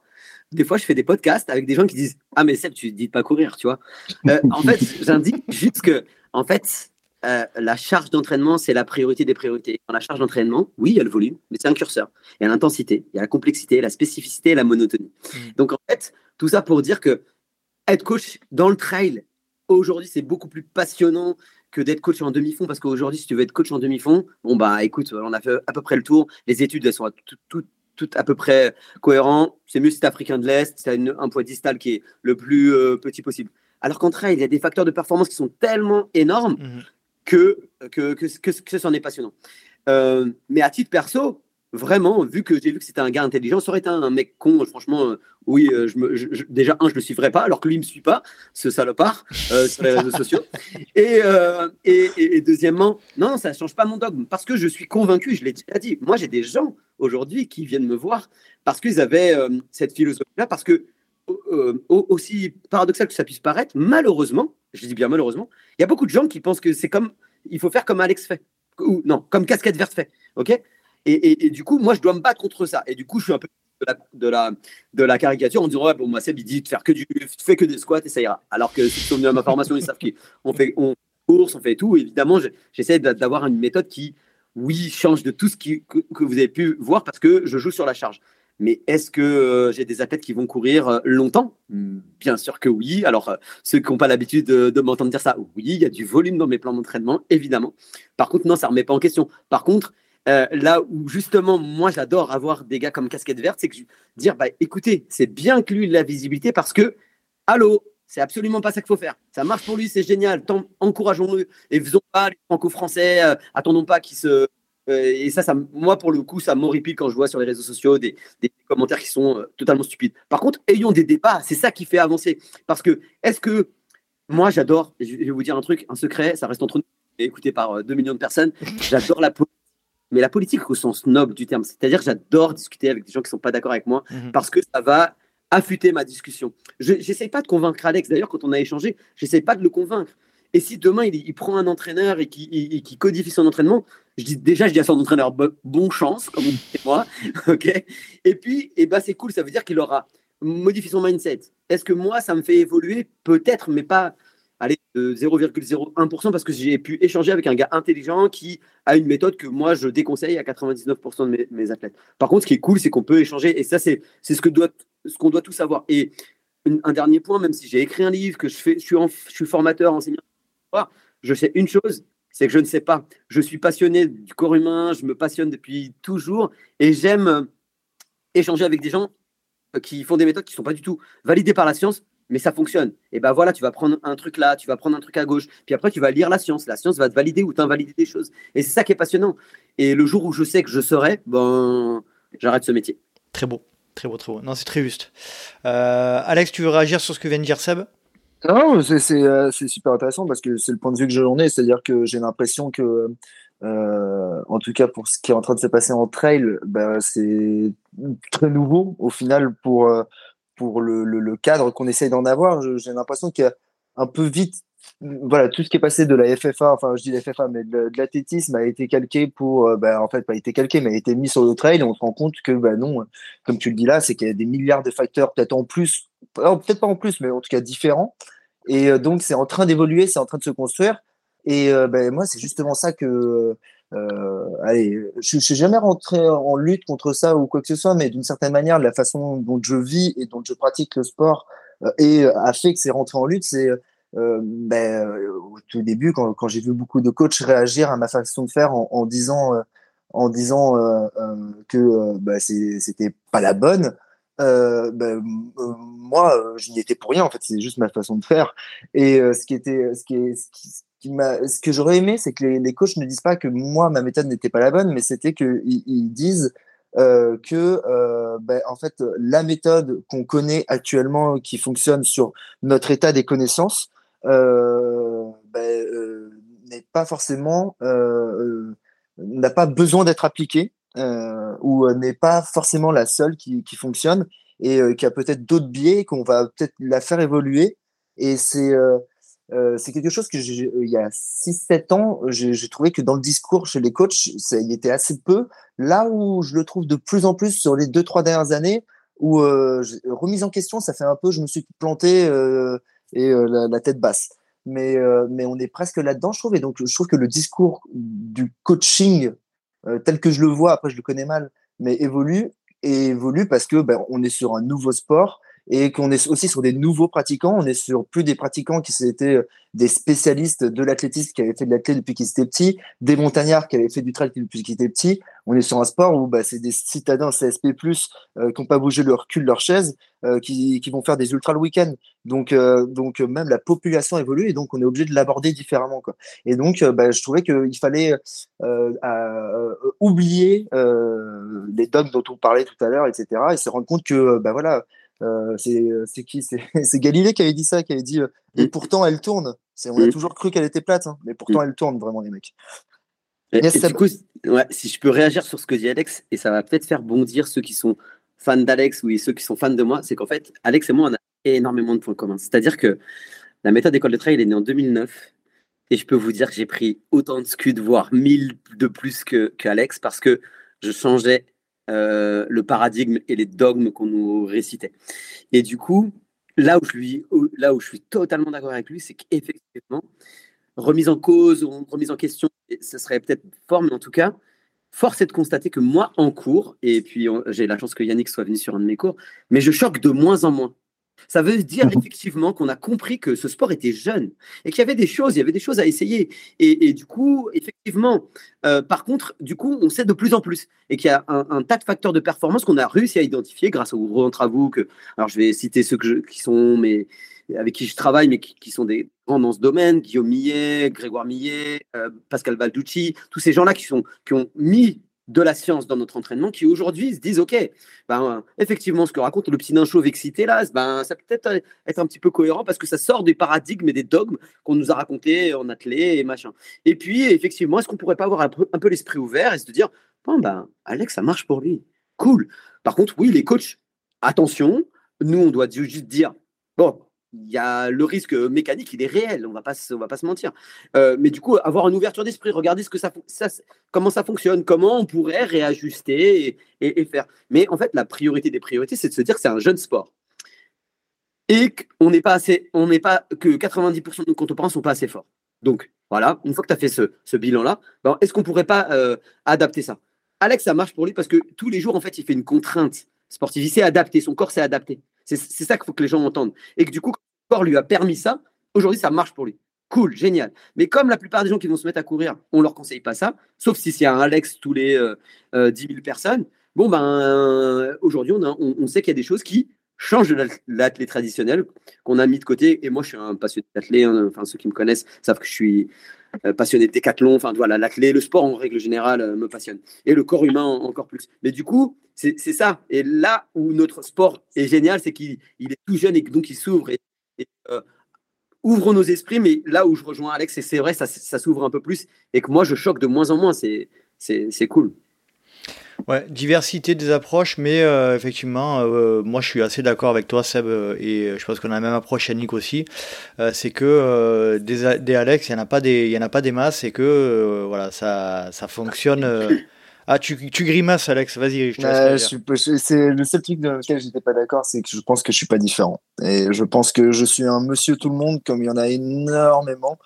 des fois, je fais des podcasts avec des gens qui disent Ah, mais Seb, tu dis pas courir, tu vois. Euh, en fait, j'indique juste que, en fait, euh, la charge d'entraînement, c'est la priorité des priorités. Dans la charge d'entraînement, oui, il y a le volume, mais c'est un curseur. Il y a l'intensité, il y a la complexité, la spécificité et la monotonie. Mhm. Donc, en fait, tout ça pour dire que être coach dans le trail, aujourd'hui, c'est beaucoup plus passionnant que d'être coach en demi-fond, parce qu'aujourd'hui, si tu veux être coach en demi-fond, bon, bah écoute, on a fait à peu près le tour. Les études, elles sont toutes à peu près cohérentes. C'est mieux si tu africain de l'Est, tu as un poids distal qui est le plus euh, petit possible. Alors qu'en trail, il y a des facteurs de performance qui sont tellement énormes mhm. Que, que, que, que, est passionnant. Euh, mais à titre perso, vraiment, vu que j'ai vu que c'était un gars intelligent, ça aurait été un, mec con, franchement, euh, oui, euh, je me, déjà, un, je le suivrais pas, alors que lui, il me suit pas, ce salopard, euh, sur les réseaux sociaux. Et, et, deuxièmement, non, ça change pas mon dogme, parce que je suis convaincu, je l'ai déjà dit, moi, j'ai des gens aujourd'hui qui viennent me voir parce qu'ils avaient cette philosophie-là, parce que, aussi paradoxal que ça puisse paraître, malheureusement, je dis bien malheureusement, il y a beaucoup de gens qui pensent que c'est comme, il faut faire comme Alex fait, ou non, comme Casquette Verte fait, ok? Et, du coup, moi, je dois me battre contre ça. Et du coup, je suis un peu de la, de la, caricature en disant ouais, bon, moi, Seb, il dit de faire que du, fais que des squats et ça ira. Alors que si à ma formation, ils savent qu'on fait on course, on fait tout. Évidemment, j'essaie d'avoir une méthode qui, oui, change de tout ce qui, que, vous avez pu voir parce que je joue sur la charge. Mais est-ce que euh, j'ai des athlètes qui vont courir euh, longtemps? Bien sûr que oui. Alors, euh, ceux qui n'ont pas l'habitude de, de m'entendre dire ça, oui, il y a du volume dans mes plans d'entraînement, évidemment. Par contre, non, ça ne remet pas en question. Par contre, là où justement, moi, j'adore avoir des gars comme casquette verte, c'est que dire, bah, écoutez, c'est bien que lui la visibilité parce que, allô, c'est absolument pas ça qu'il faut faire. Ça marche pour lui, c'est génial. Encourageons-le et faisons pas les franco-français. Euh, attendons pas qu'ils se. Euh, et ça, ça, moi, pour le coup, ça m'horripile quand je vois sur les réseaux sociaux des, des commentaires qui sont totalement stupides. Par contre, ayons des débats. C'est ça qui fait avancer. Parce que, est-ce que moi, j'adore, je vais vous dire un truc, un secret, ça reste entre nous, écouté par 2 millions de personnes. J'adore la politique mais la politique au sens noble du terme. C'est-à-dire que j'adore discuter avec des gens qui ne sont pas d'accord avec moi mhm. parce que ça va affûter ma discussion. Je n'essaie pas de convaincre Alex. D'ailleurs, quand on a échangé, j'essaie pas de le convaincre. Et si demain il, prend un entraîneur et qui, codifie son entraînement, je dis déjà je dis à son entraîneur bon, chance comme on dit moi. Et puis eh ben c'est cool, ça veut dire qu'il aura modifié son mindset. Est-ce que moi ça me fait évoluer? Peut-être, mais pas aller de 0,01% parce que j'ai pu échanger avec un gars intelligent qui a une méthode que moi je déconseille à 99% de mes, athlètes. Par contre, ce qui est cool, c'est qu'on peut échanger et ça, c'est ce que doit, qu'on doit tout savoir. Et un dernier point, même si j'ai écrit un livre, que je, fais, je, suis, je suis formateur, enseignant, je sais une chose, c'est que je ne sais pas. Je suis passionné du corps humain, je me passionne depuis toujours et j'aime échanger avec des gens qui font des méthodes qui ne sont pas du tout validées par la science, mais ça fonctionne. Et ben voilà, tu vas prendre un truc là, tu vas prendre un truc à gauche, puis après tu vas lire la science. La science va te valider ou t'invalider des choses. Et c'est ça qui est passionnant. Et le jour où je sais que je serai, ben j'arrête ce métier. Très beau, très beau, très beau. Non, c'est très juste. Euh, Alex, tu veux réagir sur ce que vient de dire Seb? Non, euh, c'est super intéressant parce que c'est le point de vue que j'en ai, c'est-à-dire que j'ai l'impression que euh, en tout cas pour ce qui est en train de se passer en trail, ben, c'est très nouveau au final pour pour le, le, cadre qu'on essaye d'en avoir. J'ai l'impression qu'il y a un peu vite voilà, tout ce qui est passé de la FFA, enfin je dis la FFA, mais de, l'athlétisme a été calqué pour, euh, bah, en fait, pas été calqué, mais a été mis sur le trail et on se rend compte que, bah, non, comme tu le dis là, c'est qu'il y a des milliards de facteurs, peut-être en plus, peut-être pas en plus, mais en tout cas différents. Et euh, donc c'est en train d'évoluer, c'est en train de se construire. Et euh, bah, moi, c'est justement ça que, allez, je, je suis jamais rentré en lutte contre ça ou quoi que ce soit, mais d'une certaine manière, la façon dont je vis et dont je pratique le sport et a fait que c'est rentré en lutte, c'est euh, ben, euh, au tout début, quand, quand j'ai vu beaucoup de coachs réagir à ma façon de faire en, disant, en disant euh, que ben, c'était pas la bonne, ben, moi, je n'y étais pour rien. En fait, c'est juste ma façon de faire. Et ce qui était, ce qui ce que j'aurais aimé, c'est que les, coachs ne disent pas que moi ma méthode n'était pas la bonne, mais c'était qu'ils ils disent que ben, en fait la méthode qu'on connaît actuellement qui fonctionne sur notre état des connaissances ben, euh, n'est pas forcément euh, n'a pas besoin d'être appliquée ou n'est pas forcément la seule qui, fonctionne et qui a peut-être d'autres biais qu'on va peut-être la faire évoluer et c'est euh, c'est quelque chose que il y a 6-7 ans, j'ai trouvé que dans le discours chez les coachs, ça, il était assez peu. Là où je le trouve de plus en plus sur les 2-3 dernières années, où euh, remise en question, ça fait un peu, je me suis planté euh, et la, la, tête basse. Mais, mais on est presque là-dedans, je trouve. Et donc, je trouve que le discours du coaching, tel que je le vois, après je le connais mal, mais évolue et évolue parce que ben, on est sur un nouveau sport et qu'on est aussi sur des nouveaux pratiquants. On est sur plus des pratiquants qui étaient euh, des spécialistes de l'athlétisme qui avaient fait de l'athlète depuis qu'ils étaient petits, des montagnards qui avaient fait du trail depuis qu'ils étaient petits. On est sur un sport où bah, c'est des citadins CSP+, euh, qui n'ont pas bougé leur cul de leur chaise, euh, qui, qui, vont faire des ultras le week-end. Donc, euh, donc même la population évolue et donc on est obligé de l'aborder différemment. Quoi. Et donc, bah, je trouvais qu'il fallait oublier les dogmes dont on parlait tout à l'heure, etc. et se rendre compte que, bah voilà, euh, euh, c'est qui? C'est Galilée qui avait dit ça, qui avait dit euh, et pourtant elle tourne. On a toujours cru qu'elle était plate, hein, mais pourtant elle tourne vraiment les mecs. du coup, ouais, si je peux réagir sur ce que dit Alex, et ça va peut-être faire bondir ceux qui sont fans d'Alex ou ceux qui sont fans de moi, c'est qu'en fait, Alex et moi, on a énormément de points communs. C'est-à-dire que la méthode d'école de trail est née en 2009, et je peux vous dire que j'ai pris autant de scuds, voire 1000 de plus qu'Alex, parce que je changeais euh, le paradigme et les dogmes qu'on nous récitait. Et du coup, là où je, lui, là où je suis totalement d'accord avec lui, c'est qu'effectivement, remise en cause ou remise en question, ce serait peut-être fort, mais en tout cas, force est de constater que moi, en cours, et puis j'ai la chance que Yannick soit venu sur un de mes cours, mais je choque de moins en moins. Ça veut dire mhm. effectivement qu'on a compris que ce sport était jeune et qu'il y avait des choses, il y avait des choses à essayer. Et, du coup, effectivement, euh, par contre, du coup, on sait de plus en plus et qu'il y a un, tas de facteurs de performance qu'on a réussi à identifier grâce aux gros travaux que, alors je vais citer ceux qui sont, avec qui je travaille, mais qui, sont des grands dans ce domaine, Guillaume Millet, Grégoire Millet, euh, Pascal Balducci, tous ces gens-là qui, sont, qui ont mis de la science dans notre entraînement qui aujourd'hui se disent ok ben effectivement ce que raconte le petit nain chauve excité là ben ça peut être être un petit peu cohérent parce que ça sort des paradigmes et des dogmes qu'on nous a racontés en athlée et machin. Et puis effectivement est-ce qu'on pourrait pas avoir un peu, l'esprit ouvert et se dire bon ben Alex ça marche pour lui. Cool. Par contre oui les coachs attention nous on doit juste dire bon il y a le risque mécanique, il est réel, on va pas, on va pas se mentir. Euh, mais du coup, avoir une ouverture d'esprit, regarder ce que ça, comment ça fonctionne, comment on pourrait réajuster et, faire. Mais en fait, la priorité des priorités, c'est de se dire que c'est un jeune sport et qu'on n'est pas assez, on n'est pas que 90% de nos contemporains sont pas assez forts. Donc voilà, une fois que tu as fait ce, bilan-là, ben, est-ce qu'on pourrait pas euh, adapter ça? Alex, ça marche pour lui parce que tous les jours, en fait, il fait une contrainte sportive. Il s'est adapté, son corps s'est adapté. C'est ça qu'il faut que les gens entendent. Et que du coup, corps lui a permis ça, aujourd'hui ça marche pour lui. Cool, génial. Mais comme la plupart des gens qui vont se mettre à courir, on leur conseille pas ça, sauf si c'est un Alex tous les euh, 10 euh, 000 personnes. Bon, ben, aujourd'hui, on, on, sait qu'il y a des choses qui changent de l'athlète traditionnel qu'on a mis de côté. Et moi, je suis un passionné d'athlète. Hein. Enfin, ceux qui me connaissent savent que je suis euh, passionné de décathlon. Enfin, voilà, l'athlète, le sport en règle générale euh, me passionne. Et le corps humain encore plus. Mais du coup, c'est ça. Et là où notre sport est génial, c'est qu'il est tout jeune et donc il s'ouvre. Et euh, ouvre nos esprits, mais là où je rejoins Alex, et c'est vrai, ça, s'ouvre un peu plus, et que moi, je choque de moins en moins, c'est cool. Ouais, diversité des approches, mais euh, effectivement, euh, moi je suis assez d'accord avec toi, Seb, et je pense qu'on a la même approche, Yannick aussi. c'est que des, des, Alex, il n'y en, a pas des, en a pas des masses, et que voilà, ça, ça fonctionne. Ah, tu, tu, grimaces, Alex, vas-y. c'est le seul truc dans lequel j'étais pas d'accord, c'est que je pense que je suis pas différent. Et je pense que je suis un monsieur tout le monde, comme il y en a énormément.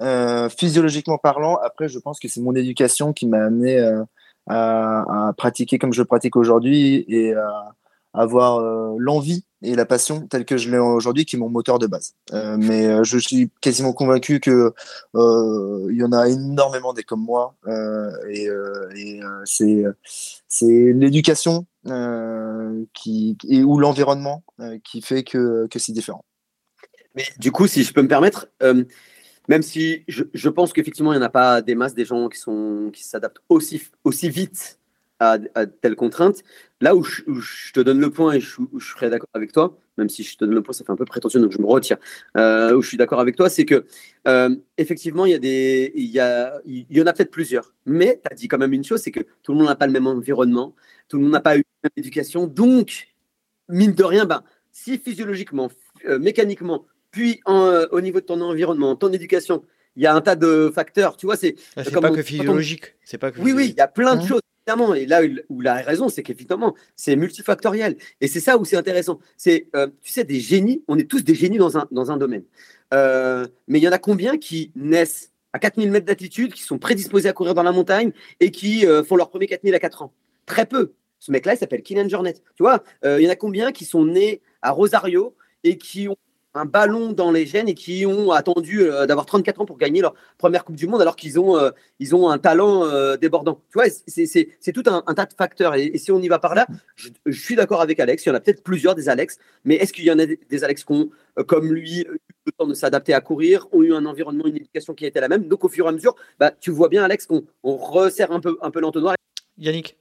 Euh, physiologiquement parlant, après, je pense que c'est mon éducation qui m'a amené euh, à, pratiquer comme je pratique aujourd'hui et à avoir euh, l'envie et la passion telle que je l'ai aujourd'hui qui est mon moteur de base. mais je suis quasiment convaincu que il y en a énormément des comme moi et, et c'est c'est l'éducation qui et ou l'environnement qui fait que que c'est différent. Mais du coup, si je peux me permettre, même si je, je pense qu'effectivement, il n'y en a pas des masses des gens qui sont qui s'adaptent aussi, aussi vite à, à telle contrainte. Là où je, te donne le point et je, je serais d'accord avec toi, même si je te donne le point, ça fait un peu prétentieux, donc je me retire. Euh, où je suis d'accord avec toi, c'est que euh, effectivement, il y a des, il y, a, il y en a peut-être plusieurs. Mais tu as dit quand même une chose, c'est que tout le monde n'a pas le même environnement, tout le monde n'a pas eu la même éducation. Donc, mine de rien, ben, si physiologiquement, euh, mécaniquement, puis au niveau de ton environnement, ton éducation, il y a un tas de facteurs. Tu vois, c'est ah, pas, que physiologique. C'est pas Oui, oui, il y a plein de choses. Et là où la raison, c'est qu'effectivement, c'est multifactoriel. Et c'est ça où c'est intéressant. C'est, euh, tu sais, des génies, on est tous des génies dans un, domaine. Euh, mais il y en a combien qui naissent à 4000 mètres d'altitude, qui sont prédisposés à courir dans la montagne et qui font leur premier 4000 à 4 ans? Très peu. Ce mec-là, il s'appelle Kylian Jornet. Tu vois, il y en a combien qui sont nés à Rosario et qui ont un ballon dans les gènes et qui ont attendu euh, d'avoir 34 ans pour gagner leur première Coupe du Monde alors qu'ils ont, euh, ont un talent euh, débordant. Tu vois, c'est tout un, tas de facteurs. Et, si on y va par là, je, suis d'accord avec Alex. Il y en a peut-être plusieurs des Alex, mais est-ce qu'il y en a des, Alex qui ont, comme lui, eu le temps de s'adapter à courir, ont eu un environnement, une éducation qui était la même? Donc au fur et à mesure, bah, tu vois bien, Alex, qu'on resserre un peu, un peu l'entonnoir. Yannick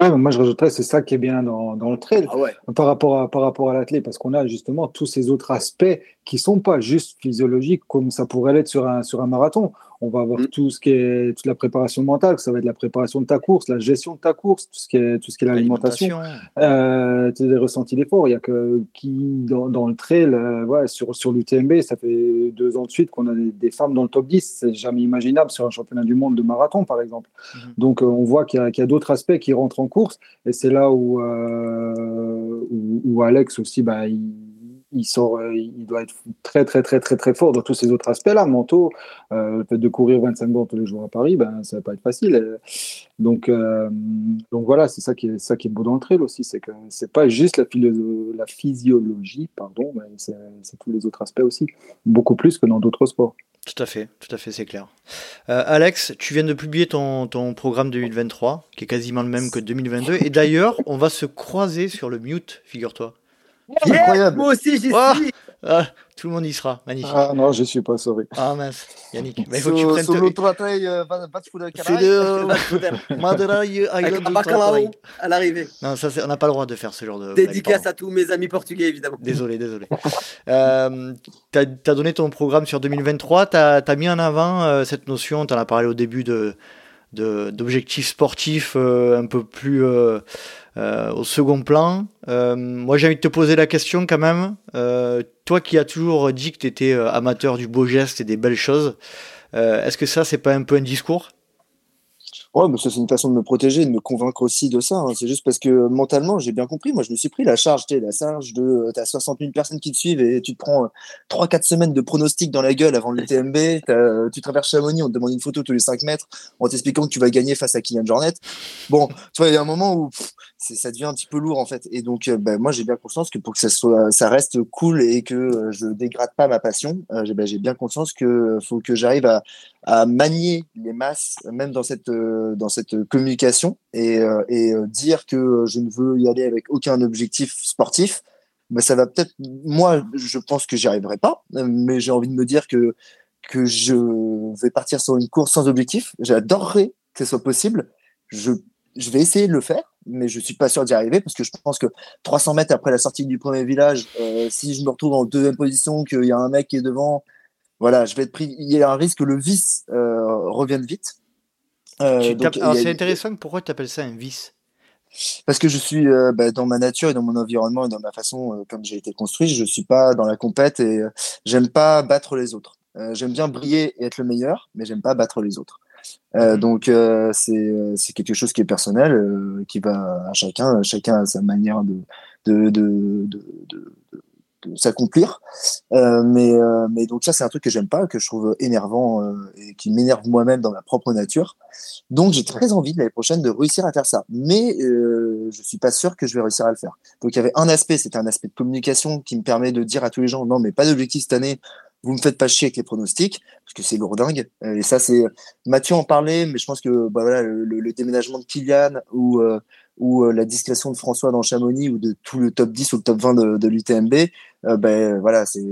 moi, je rajouterais, c'est ça qui est bien dans, dans le trail ah par rapport à, par rapport à l'athlète, parce qu'on a justement tous ces autres aspects qui sont pas juste physiologiques comme ça pourrait l'être sur un, sur un marathon. On va avoir mm. tout ce qui est toute la préparation mentale, ça va être la préparation de ta course, la gestion de ta course, tout ce qui est tout ce qui est l'alimentation, euh, les ressentis d'effort. Il y a que qui dans, dans le trail, euh, ouais, sur sur l'UTMB, ça fait deux ans de suite qu'on a des, femmes dans le top 10. C'est jamais imaginable sur un championnat du monde de marathon, par exemple. Mm-hmm. Donc euh, on voit qu'il y a, a d'autres aspects qui rentrent en course, et c'est là où, euh, où, où Alex aussi, bah, il euh, il doit être très très très très très fort dans tous ces autres aspects-là, mentaux. Euh, le fait de courir 25 bornes tous les jours à Paris, ben ça va pas être facile. Donc euh, donc voilà, c'est ça qui est ça qui est beau dans le trail aussi, c'est que c'est pas juste la, physiologie, pardon, c'est tous les autres aspects aussi, beaucoup plus que dans d'autres sports. Tout à fait, tout à fait, c'est clair. Alex, tu viens de publier ton, ton, programme 2023, qui est quasiment le même que 2022. Et d'ailleurs, on va se croiser sur le mute, figure-toi incroyable. Moi aussi, j'y oh suis. Ah, tout le monde y sera. Magnifique. Ah non, je suis pas sauvé. Ah mince, Yannick. Mais il faut que tu prennes. Solo travail, euh, C'est le Madeira Island à l'arrivée. Non, ça, on n'a pas le droit de faire ce genre de. Dédicace à tous mes amis portugais, évidemment. Désolé, désolé. euh, tu as, donné ton programme sur 2023. Tu as, mis en avant euh, cette notion, tu en as parlé au début de d'objectifs sportifs euh, un peu plus euh, euh, au second plan. moi, j'ai envie de te poser la question quand même. toi qui as toujours dit que tu étais amateur du beau geste et des belles choses, est-ce que ça, c'est pas un peu un discours? Ouais, mais c'est une façon de me protéger, de me convaincre aussi de ça. Hein. C'est juste parce que mentalement, j'ai bien compris. Moi, je me suis pris la charge, tu la charge de. Euh, tu as 60 000 personnes qui te suivent et tu te prends 3-4 euh, semaines de pronostics dans la gueule avant l'UTMB. Euh, tu traverses Chamonix, on te demande une photo tous les 5 mètres en t'expliquant que tu vas gagner face à Kylian Jornet. Bon, tu vois, il y a un moment où ça devient un petit peu lourd en fait. Et donc, ben, moi, j'ai bien conscience que pour que ça soit, ça reste cool et que je dégrade pas ma passion, ben, j'ai bien conscience que faut que j'arrive à manier les masses, même dans cette dans cette communication et, euh, euh, dire que je ne veux y aller avec aucun objectif sportif, bah, ça va peut-être, moi, je pense que j'y arriverai pas, mais j'ai envie de me dire que que je vais partir sur une course sans objectif. J'adorerais que ce soit possible. Je, vais essayer de le faire, mais je suis pas sûr d'y arriver parce que je pense que 300 mètres après la sortie du premier village, euh, si je me retrouve en deuxième position, qu'il y a un mec qui est devant, voilà, je vais être pris. Il y a un risque que le vice revienne vite. C'est intéressant, pourquoi tu appelles ça un vice? Parce que je suis euh, bah, dans ma nature et dans mon environnement et dans ma façon euh, comme j'ai été construit, je suis pas dans la compète et euh, j'aime pas battre les autres. j'aime bien briller et être le meilleur, mais j'aime pas battre les autres. Mmh. donc c'est quelque chose qui est personnel, qui va à chacun, chacun a sa manière de, de, de, de s'accomplir. Euh, mais, euh, mais donc ça, c'est un truc que j'aime pas, que je trouve énervant euh, et qui m'énerve moi-même dans ma propre nature. Donc j'ai très envie l'année prochaine de réussir à faire ça. Mais je suis pas sûr que je vais réussir à le faire. Donc il y avait un aspect, c'était un aspect de communication qui me permet de dire à tous les gens, non, mais pas d'objectif cette année, vous me faites pas chier avec les pronostics parce que c'est lourdingue et ça c'est Mathieu en parlait mais je pense que bah, voilà le, déménagement de Kylian ou ou la discrétion de François dans Chamonix ou de tout le top 10 ou le top 20 de, de l'UTMB euh, ben voilà, c'est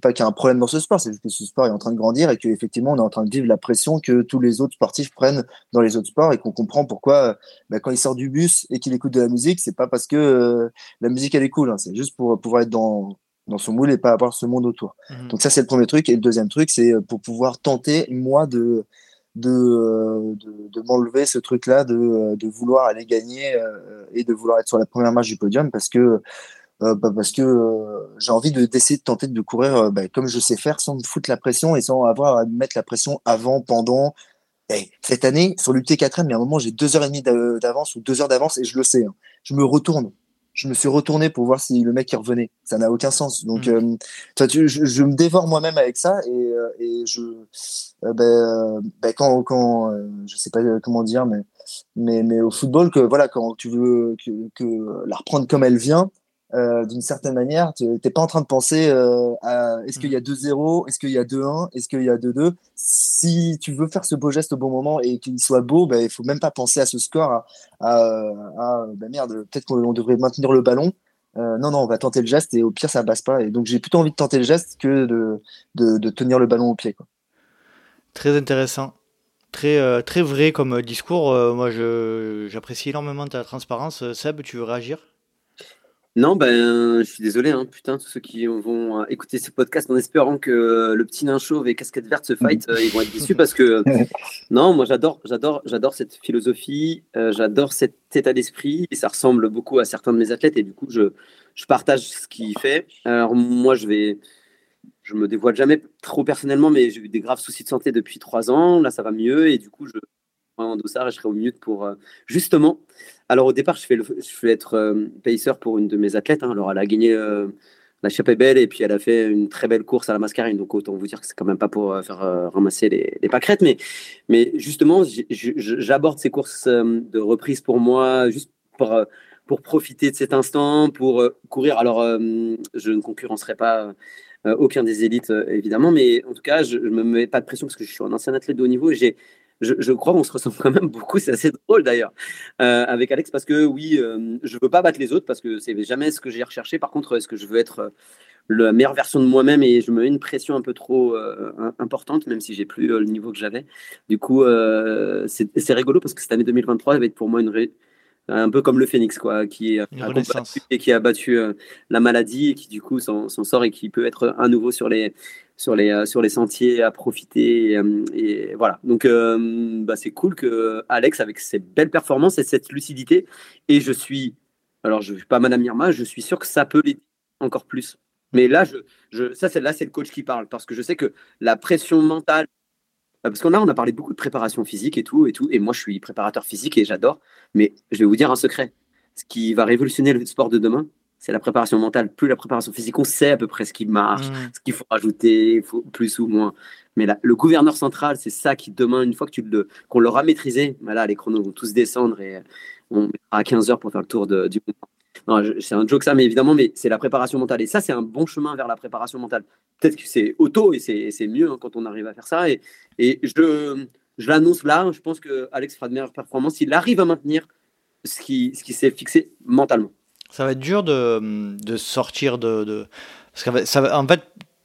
pas qu'il y a un problème dans ce sport, c'est juste que ce sport est en train de grandir et qu'effectivement on est en train de vivre la pression que tous les autres sportifs prennent dans les autres sports et qu'on comprend pourquoi ben, quand il sort du bus et qu'il écoute de la musique, c'est pas parce que euh, la musique elle est cool, hein, c'est juste pour pouvoir être dans dans son moule et pas avoir ce monde autour. Mmh. Donc ça c'est le premier truc et le deuxième truc c'est euh, pour pouvoir tenter moi de de, de, de m'enlever ce truc-là, de, de vouloir aller gagner et de vouloir être sur la première marche du podium parce que euh, bah, parce que euh, j'ai envie de d'essayer de tenter de courir euh, bah, comme je sais faire sans me foutre la pression et sans avoir à mettre la pression avant, pendant. cette année, sur l'UT4M, il y a un moment, j'ai deux heures et demie d'avance ou deux heures d'avance et je le sais. Hein. Je me retourne. Je me suis retourné pour voir si le mec revenait. Ça n'a aucun sens. Donc, mmh. toi, tu, je, je, me dévore moi-même avec ça et, et je, ben, ben, quand, quand je sais pas comment dire, mais, mais, mais au football, que voilà, quand tu veux que, que la reprendre comme elle vient, euh, d'une certaine manière, tu n'es pas en train de penser euh, à est-ce qu'il y a 2-0, est-ce qu'il y a 2-1, est-ce qu'il y a 2-2. Si tu veux faire ce beau geste au bon moment et qu'il soit beau, ben, il faut même pas penser à ce score, à, ben merde, peut-être qu'on devrait maintenir le ballon. Euh, non, non, on va tenter le geste et au pire, ça passe pas. Et donc, j'ai plutôt envie de tenter le geste que de, de, tenir le ballon au pied. Très intéressant. Très, très vrai comme discours. moi, j'apprécie énormément ta transparence. Seb, tu veux réagir? Non, ben, je suis désolé, hein, putain, tous ceux qui vont euh, écouter ce podcast en espérant que euh, le petit nain chauve et casquette verte se fight, euh, ils vont être déçus parce que non, moi j'adore, j'adore, j'adore cette philosophie, j'adore cet état d'esprit et ça ressemble beaucoup à certains de mes athlètes et du coup je, je partage ce qu'il fait. Alors moi je vais, je me dévoile jamais trop personnellement, mais j'ai eu des graves soucis de santé depuis trois ans. Là ça va mieux et du coup je en dossard et je serai au mieux pour justement alors au départ, je fais, je être euh, pour une de mes athlètes. Hein. Alors elle a gagné euh, la Chapelle Belle et puis elle a fait une très belle course à la mascarine. Donc autant vous dire que c'est quand même pas pour euh, faire ramasser les, les, pâquerettes. Mais, mais justement, j'aborde ces courses de reprise pour moi, juste pour, pour profiter de cet instant, pour courir. Alors je ne concurrencerai pas. aucun des élites évidemment, mais en tout cas, je ne me mets pas de pression parce que je suis un ancien athlète de haut niveau. J'ai je, crois qu'on se ressemble quand même beaucoup. C'est assez drôle d'ailleurs euh, avec Alex parce que oui, euh, je veux pas battre les autres parce que c'est jamais ce que j'ai recherché. Par contre, est-ce que je veux être euh, la meilleure version de moi-même et je me mets une pression un peu trop importante, même si j'ai plus le niveau que j'avais? Du coup, c'est rigolo parce que cette année 2023 va être pour moi une, un peu comme le phénix, quoi, qui a, combattu et qui a battu euh, la maladie et qui du coup s'en sort et qui peut être à nouveau sur les sur les euh, sur les sentiers à profiter et, euh, voilà. Donc bah, c'est cool que Alex avec ses belles performances et cette lucidité et je suis alors je suis pas Madame Irma, je suis sûr que ça peut l'aider encore plus. Mais là, je, je ça c'est là c'est le coach qui parle parce que je sais que la pression mentale parce qu'on a, on a parlé beaucoup de préparation physique et tout, et tout. Et moi, je suis préparateur physique et j'adore. Mais je vais vous dire un secret. Ce qui va révolutionner le sport de demain, c'est la préparation mentale. Plus la préparation physique, on sait à peu près ce qui marche, mmh. ce qu'il faut rajouter, faut plus ou moins. Mais là, le gouverneur central, c'est ça qui demain, une fois que tu le, qu'on l'aura maîtrisé, bah les chronos vont tous descendre et on mettra à 15 heures pour faire le tour de, du c'est un joke ça, mais évidemment, mais c'est la préparation mentale. Et ça, c'est un bon chemin vers la préparation mentale. Peut-être que c'est auto et c'est mieux hein, quand on arrive à faire ça. Et, et je, je l'annonce là, je pense que Alex fera de meilleures performances. Il arrive à maintenir ce qui, ce qui s'est fixé mentalement. Ça va être dur de, de sortir de. de... Parce que ça en fait,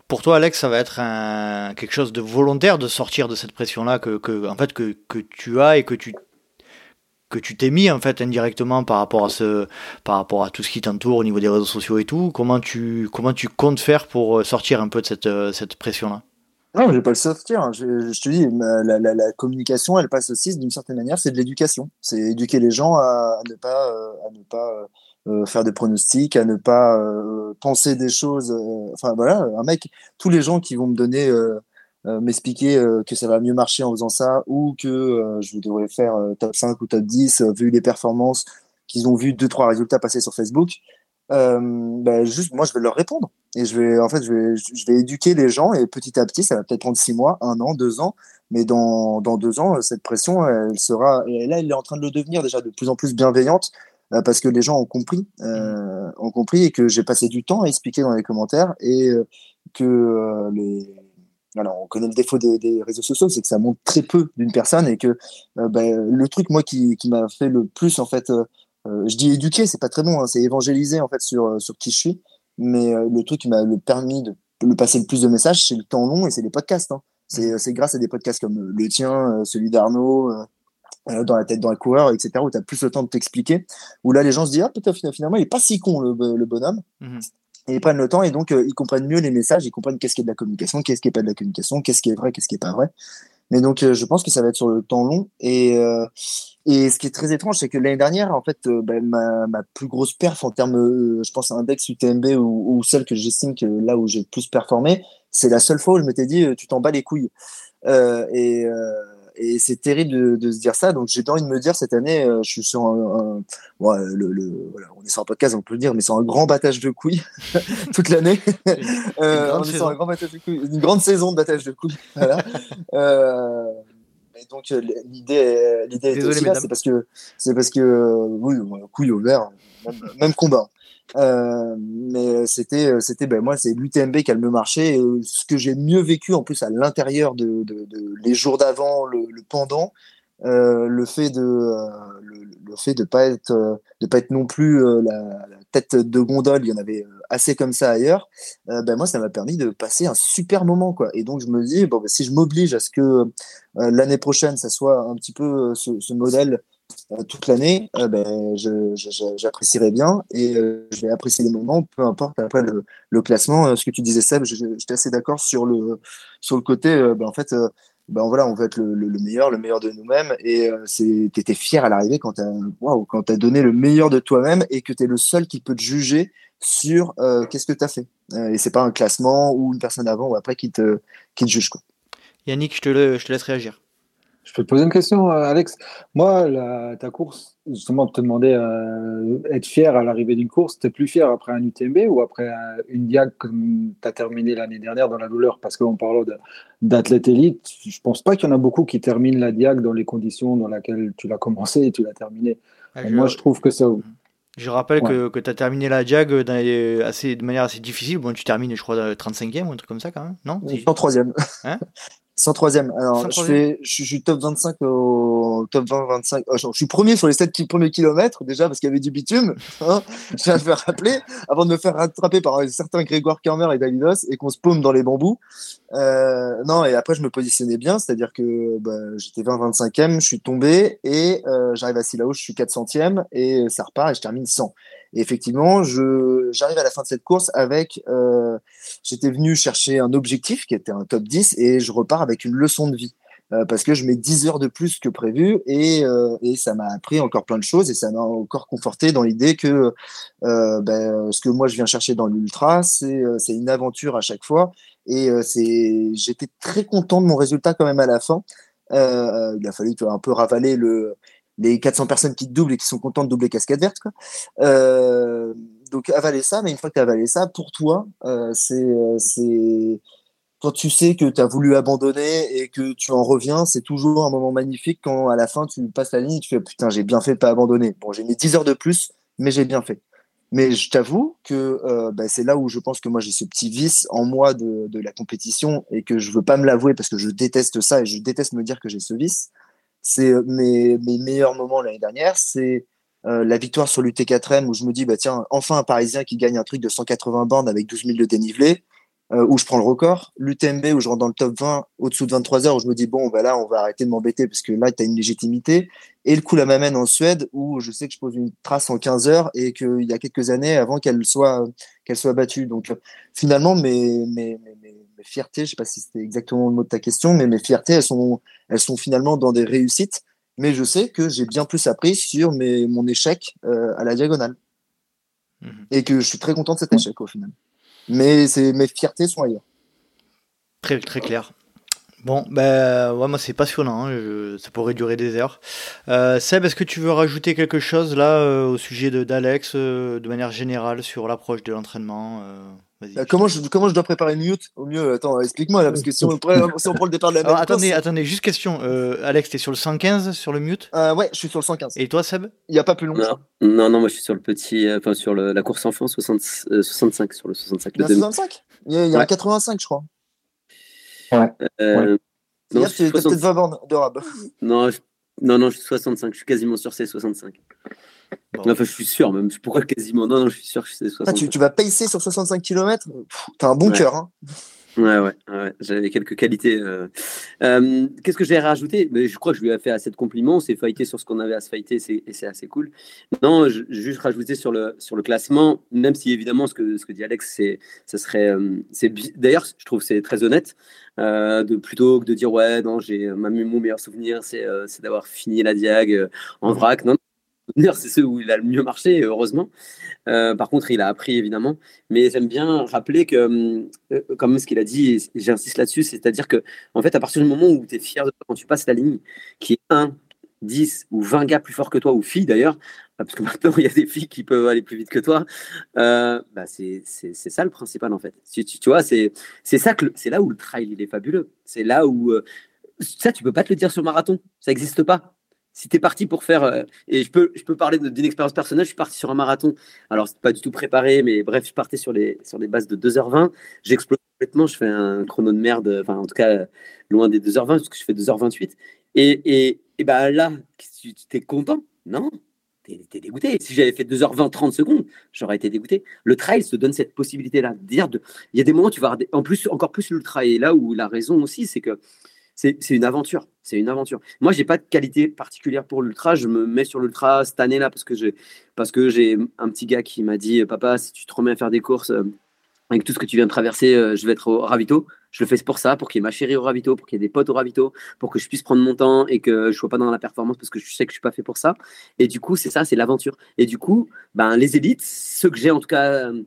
pour toi, Alex, ça va être un, quelque chose de volontaire de sortir de cette pression-là que, que, en fait, que, que tu as et que tu que tu t'es mis en fait indirectement par rapport à ce par rapport à tout ce qui t'entoure au niveau des réseaux sociaux et tout comment tu comment tu comptes faire pour euh, sortir un peu de cette, euh, cette pression là Non, je vais pas le sortir. Je, te dis, la, la, communication, elle passe aussi d'une certaine manière, c'est de l'éducation. C'est éduquer les gens à, ne pas, à ne pas euh, faire des pronostics, à ne pas euh, penser des choses. Euh, enfin voilà, un mec, tous les gens qui vont me donner, m'expliquer que ça va mieux marcher en faisant ça, ou que je devrais faire top 5 ou top 10, vu les performances qu'ils ont vu deux trois résultats passer sur Facebook. Ben juste moi je vais leur répondre et je vais en fait je vais éduquer les gens et petit à petit ça va peut-être prendre six mois un an deux ans mais dans, dans deux ans cette pression elle sera et là elle est en train de le devenir déjà de plus en plus bienveillante parce que les gens ont compris, euh, ont compris et que j'ai passé du temps à expliquer dans les commentaires et euh, que les alors, on connaît le défaut des, réseaux sociaux, c'est que ça montre très peu d'une personne et que ben, le truc moi qui, qui m'a fait le plus en fait, je dis éduquer, c'est pas très bon, hein, c'est évangéliser en fait sur sur qui je suis, mais le truc qui m'a le permis de le passer le plus de messages, c'est le temps long et c'est les podcasts. Hein. C'est grâce à des podcasts comme le tien, celui d'Arnaud, euh, dans la tête dans le coureur, etc., où tu as plus le temps de t'expliquer, où là les gens se disent, ah peut-être finalement il est pas si con le, le bonhomme, mhm. et ils prennent le temps et donc euh, ils comprennent mieux les messages, ils comprennent qu'est-ce qui est de la communication, qu'est-ce qui est pas de la communication, qu'est-ce qui est vrai, qu'est-ce qui est pas vrai. Mais donc euh, je pense que ça va être sur le temps long et et ce qui est très étrange, c'est que l'année dernière, en fait, ben, ma, ma, plus grosse perf en termes, je pense, index UTMB ou, ou celle que j'estime que là où j'ai le plus performé, c'est la seule fois où je m'étais dit, tu t'en bats les couilles. et et c'est terrible de, de, se dire ça. Donc j'ai envie de me dire cette année, euh, je suis sur un, un le, le, voilà, on est sur un podcast, on peut le dire, mais c'est un grand battage de couilles toute l'année. euh, on est sur un grand battage de couilles, une grande saison de battage de couilles. Voilà. euh, et donc euh, l'idée, l'idée est aussi là, c'est parce que c'est parce que oui, couilles au vert, même, même combat. Euh, mais c'était, euh, c'était, ben moi, c'est l'UTMB qui a le mieux marché. ce que j'ai mieux vécu, en plus, à l'intérieur de, de, de, les jours d'avant, le, le pendant, euh, le fait de, euh, le, le, fait de pas être, euh, de pas être non plus la, la, tête de gondole. Il y en avait assez comme ça ailleurs. ben moi, ça m'a permis de passer un super moment, quoi. Et donc, je me dis, bon, ben, si je m'oblige à ce que l'année prochaine, ça soit un petit peu ce, ce modèle euh, toute l'année, euh, ben, j'apprécierais bien et euh, je vais apprécier les moments, peu importe après le, classement. ce que tu disais, Seb, j'étais assez d'accord sur le, sur le côté, ben, en fait, ben, voilà, on veut être le, meilleur, le meilleur de nous-mêmes et tu étais fier à l'arrivée quand tu as, as donné le meilleur de toi-même et que tu es le seul qui peut te juger sur qu'est-ce que tu as fait. et c'est pas un classement ou une personne avant ou après qui te, qui te juge. Yannick, je je te laisse réagir. Je peux te poser une question, euh, Alex. Moi, la, ta course, justement, te demander euh, être fier à l'arrivée d'une course, tu es plus fier après un UTMB ou après une diag comme tu as terminé l'année dernière dans la douleur? Parce qu'on parle d'athlète élite, je pense pas qu'il y en a beaucoup qui terminent la diag dans les conditions dans lesquelles tu l'as commencé et tu l'as terminé. Ah, moi, je trouve que ça. Je rappelle que, que tu as terminé la diag assez, de manière assez difficile. Bon, tu termines, je crois, 35e ou un truc comme ça quand même, non? En troisième. Hein? 103e. Alors, je, fais, je, suis top 25 au top 20, 25. je suis premier sur les 7 premiers kilomètres, déjà, parce qu'il y avait du bitume. Hein, je viens de faire rappeler, avant de me faire rattraper par certains Grégoire Kermer et Davidos et qu'on se paume dans les bambous. Euh, non, et après, je me positionnais bien, c'est-à-dire que bah, j'étais 20, 25e, je suis tombé et euh, j'arrive à Silao, je suis 400e et ça repart et je termine 100. Effectivement, je, j'arrive à la fin de cette course avec, euh, j'étais venu chercher un objectif qui était un top 10 et je repars avec une leçon de vie. Euh, parce que je mets 10 heures de plus que prévu et, euh, et ça m'a appris encore plein de choses et ça m'a encore conforté dans l'idée que ben, ce que moi je viens chercher dans l'ultra, c'est, c'est une aventure à chaque fois et c'est, j'étais très content de mon résultat quand même à la fin. il a fallu un peu ravaler le, les 400 personnes qui te doublent et qui sont contentes de doubler casquette verte. Euh, donc avaler ça, mais une fois que tu as avalé ça, pour toi, euh, euh, c'est quand tu sais que tu as voulu abandonner et que tu en reviens, c'est toujours un moment magnifique quand à la fin tu passes la ligne et tu fais putain, j'ai bien fait de pas abandonner. Bon, j'ai mis 10 heures de plus, mais j'ai bien fait. Mais je t'avoue que bah, c'est là où je pense que moi j'ai ce petit vice en moi de, de, la compétition et que je veux pas me l'avouer parce que je déteste ça et je déteste me dire que j'ai ce vice c'est euh, mes, meilleurs moments l'année dernière, c'est euh, la victoire sur l'UT4M où je me dis, bah tiens, enfin un Parisien qui gagne un truc de 180 bandes avec 12 000 de dénivelé, euh, où je prends le record. L'UTMB où je rentre dans le top 20 au-dessous de 23 heures où je me dis, bon, bah là, on va arrêter de m'embêter parce que là, tu as une légitimité. Et le coup la m'amène en Suède où je sais que je pose une trace en 15 heures et qu'il y a quelques années avant qu'elle soit, soit battue. Donc finalement, mes, mes, mes fiertés, je sais pas si c'était exactement le mot de ta question, mais mes fiertés, elles sont, elles sont finalement dans des réussites. Mais je sais que j'ai bien plus appris sur mes, mon échec à la diagonale. Mhm. Et que je suis très content de cet échec au final. Mais mes fiertés sont ailleurs. Très, très clair. Bon, ben, moi c'est passionnant, hein, ça pourrait durer des heures. Euh, Seb, est-ce que tu veux rajouter quelque chose là euh, au sujet d'Alex, euh, de manière générale, sur l'approche de l'entraînement comment, je, comment je dois préparer une mute Au mieux, attends, explique-moi là, parce que si on, prend, le départ de la Alors, attendez, attendez, juste question. Alex, t'es sur le 115 sur le mute? Ouais, je suis sur le 115. Et toi, Seb? Il n'y a pas plus long. Non, non, non, moi je suis sur le petit, enfin sur le, la course enfant 60, 65, sur le 65. Il y a 65 Il y a, il y a 85, je crois. Ouais. Euh, non, peut-être 20 bornes de rab. Non, non, non, je suis 65. Je suis quasiment sûr c'est 65. Enfin, je suis sûr, même. Pourquoi quasiment Non, non, je suis sûr que c'est 65. Ah, tu, tu, vas pacer sur 65 km T'as un bon cœur. Hein. Ouais, ouais, ouais. j'avais quelques qualités. Euh. Euh, qu'est-ce que j'ai rajouté? Mais Je crois que je lui ai fait assez de compliments. C'est fighté sur ce qu'on avait à se fighter et c'est assez cool. Non, je, juste rajouter sur le, sur le classement, même si évidemment ce que, ce que dit Alex, c'est, ça serait. Euh, c'est, d'ailleurs, je trouve c'est très honnête. de plutôt que de dire ouais non j'ai mon meilleur souvenir c'est, c'est d'avoir fini la diag en vrac non c'est ceux où il a le mieux marché, heureusement. Euh, par contre, il a appris, évidemment. Mais j'aime bien rappeler que, euh, comme ce qu'il a dit, j'insiste là-dessus, c'est-à-dire que, en fait, à partir du moment où tu es fier de toi, quand tu passes la ligne, qui est 1, 10 ou 20 gars plus forts que toi, ou filles d'ailleurs, parce que maintenant il y a des filles qui peuvent aller plus vite que toi, euh, bah c'est ça le principal en fait. Tu, vois, c'est c'est là où le trail il est fabuleux. C'est là où ça tu peux pas te le dire sur marathon, ça n'existe pas si tu es parti pour faire, euh, et je peux, je peux parler d'une expérience personnelle, je suis parti sur un marathon. Alors, c'est pas du tout préparé, mais bref, je partais sur les, sur les bases de 2h20. J'explose complètement, je fais un chrono de merde, enfin, en tout cas, loin des 2h20, parce que je fais 2h28. Et, et, et bah là, tu es content? Non tu es, dégoûté. Si j'avais fait 2h20, 30 secondes, j'aurais été dégoûté. Le trail se donne cette possibilité-là. Il y a des moments où tu vas. En plus, encore plus l'ultra. Et là où la raison aussi, c'est que c'est une aventure. C'est une aventure. Moi, j'ai pas de qualité particulière pour l'ultra. Je me mets sur l'ultra cette année-là parce que j'ai parce que j'ai un petit gars qui m'a dit papa, si tu te remets à faire des courses euh, avec tout ce que tu viens de traverser, euh, je vais être au ravito. Je le fais pour ça, pour qu'il y ait ma chérie au ravito, pour qu'il y ait des potes au ravito, pour que je puisse prendre mon temps et que je sois pas dans la performance parce que je sais que je suis pas fait pour ça. Et du coup, c'est ça, c'est l'aventure. Et du coup, ben les élites, ceux que j'ai en tout cas euh,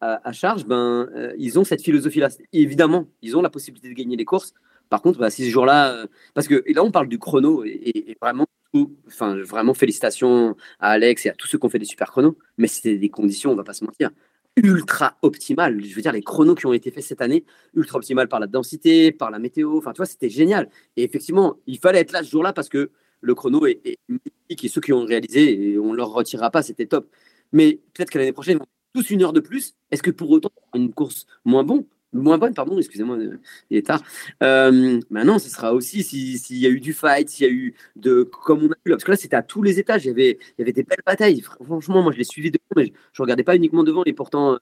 à, charge, ben ils ont cette philosophie-là. Évidemment, ils ont la possibilité de gagner les courses par contre, bah, si ce jour-là, euh, parce que là, on parle du chrono et, vraiment, enfin, vraiment félicitations à Alex et à tous ceux qui ont fait des super chronos, mais c'était des conditions, on va pas se mentir, ultra optimales. Je veux dire, les chronos qui ont été faits cette année, ultra optimales par la densité, par la météo, enfin, tu vois, c'était génial. Et effectivement, il fallait être là ce jour-là parce que le chrono est, est et ceux qui ont réalisé, et on leur retirera pas, c'était top. Mais peut-être que l'année prochaine, tous une heure de plus. Est-ce que pour autant, une course moins bon? Moins bonne, pardon, excusez-moi, euh, il est tard. Euh, maintenant, ce sera aussi s'il y a eu du fight, s'il y a eu de, comme on a vu là, parce que là, c'était à tous les étages, il y avait, il y avait des belles batailles. Franchement, moi, je l'ai suivi devant, mais je, ne regardais pas uniquement devant, et pourtant,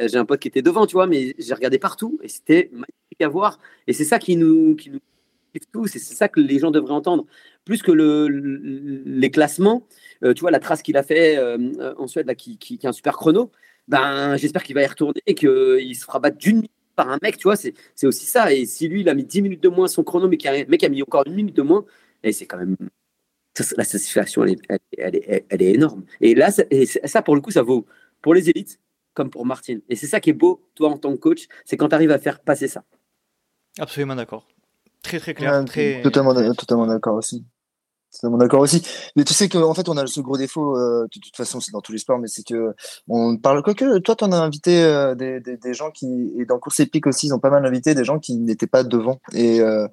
euh, j'ai un pote qui était devant, tu vois, mais j'ai regardé partout, et c'était magnifique à voir. Et c'est ça qui nous, qui nous c'est ça que les gens devraient entendre. Plus que le, les classements, tu vois, la trace qu'il a fait en Suède, là, qui, qui, un super chrono, ben, j'espère qu'il va y retourner et qu'il se fera battre d'une minute par un mec, tu vois, c'est aussi ça. Et si lui, il a mis 10 minutes de moins son chrono, mais le mec a mis encore une minute de moins, et c'est quand même. La satisfaction, elle est, elle est, elle est énorme. Et là, ça, ça, pour le coup, ça vaut pour les élites comme pour Martin. Et c'est ça qui est beau, toi, en tant que coach, c'est quand tu arrives à faire passer ça. Absolument d'accord. Très, très clair. très... Totalement, totalement d'accord aussi. C'est mon d'accord aussi. Mais tu sais qu'en fait, on a ce gros défaut, euh, de toute façon, c'est dans tous les sports, mais c'est que on parle. que toi, tu en as invité euh, des, des, des, gens qui. Et dans Course Épique aussi, ils ont pas mal invité des gens qui n'étaient pas devant. Et, euh,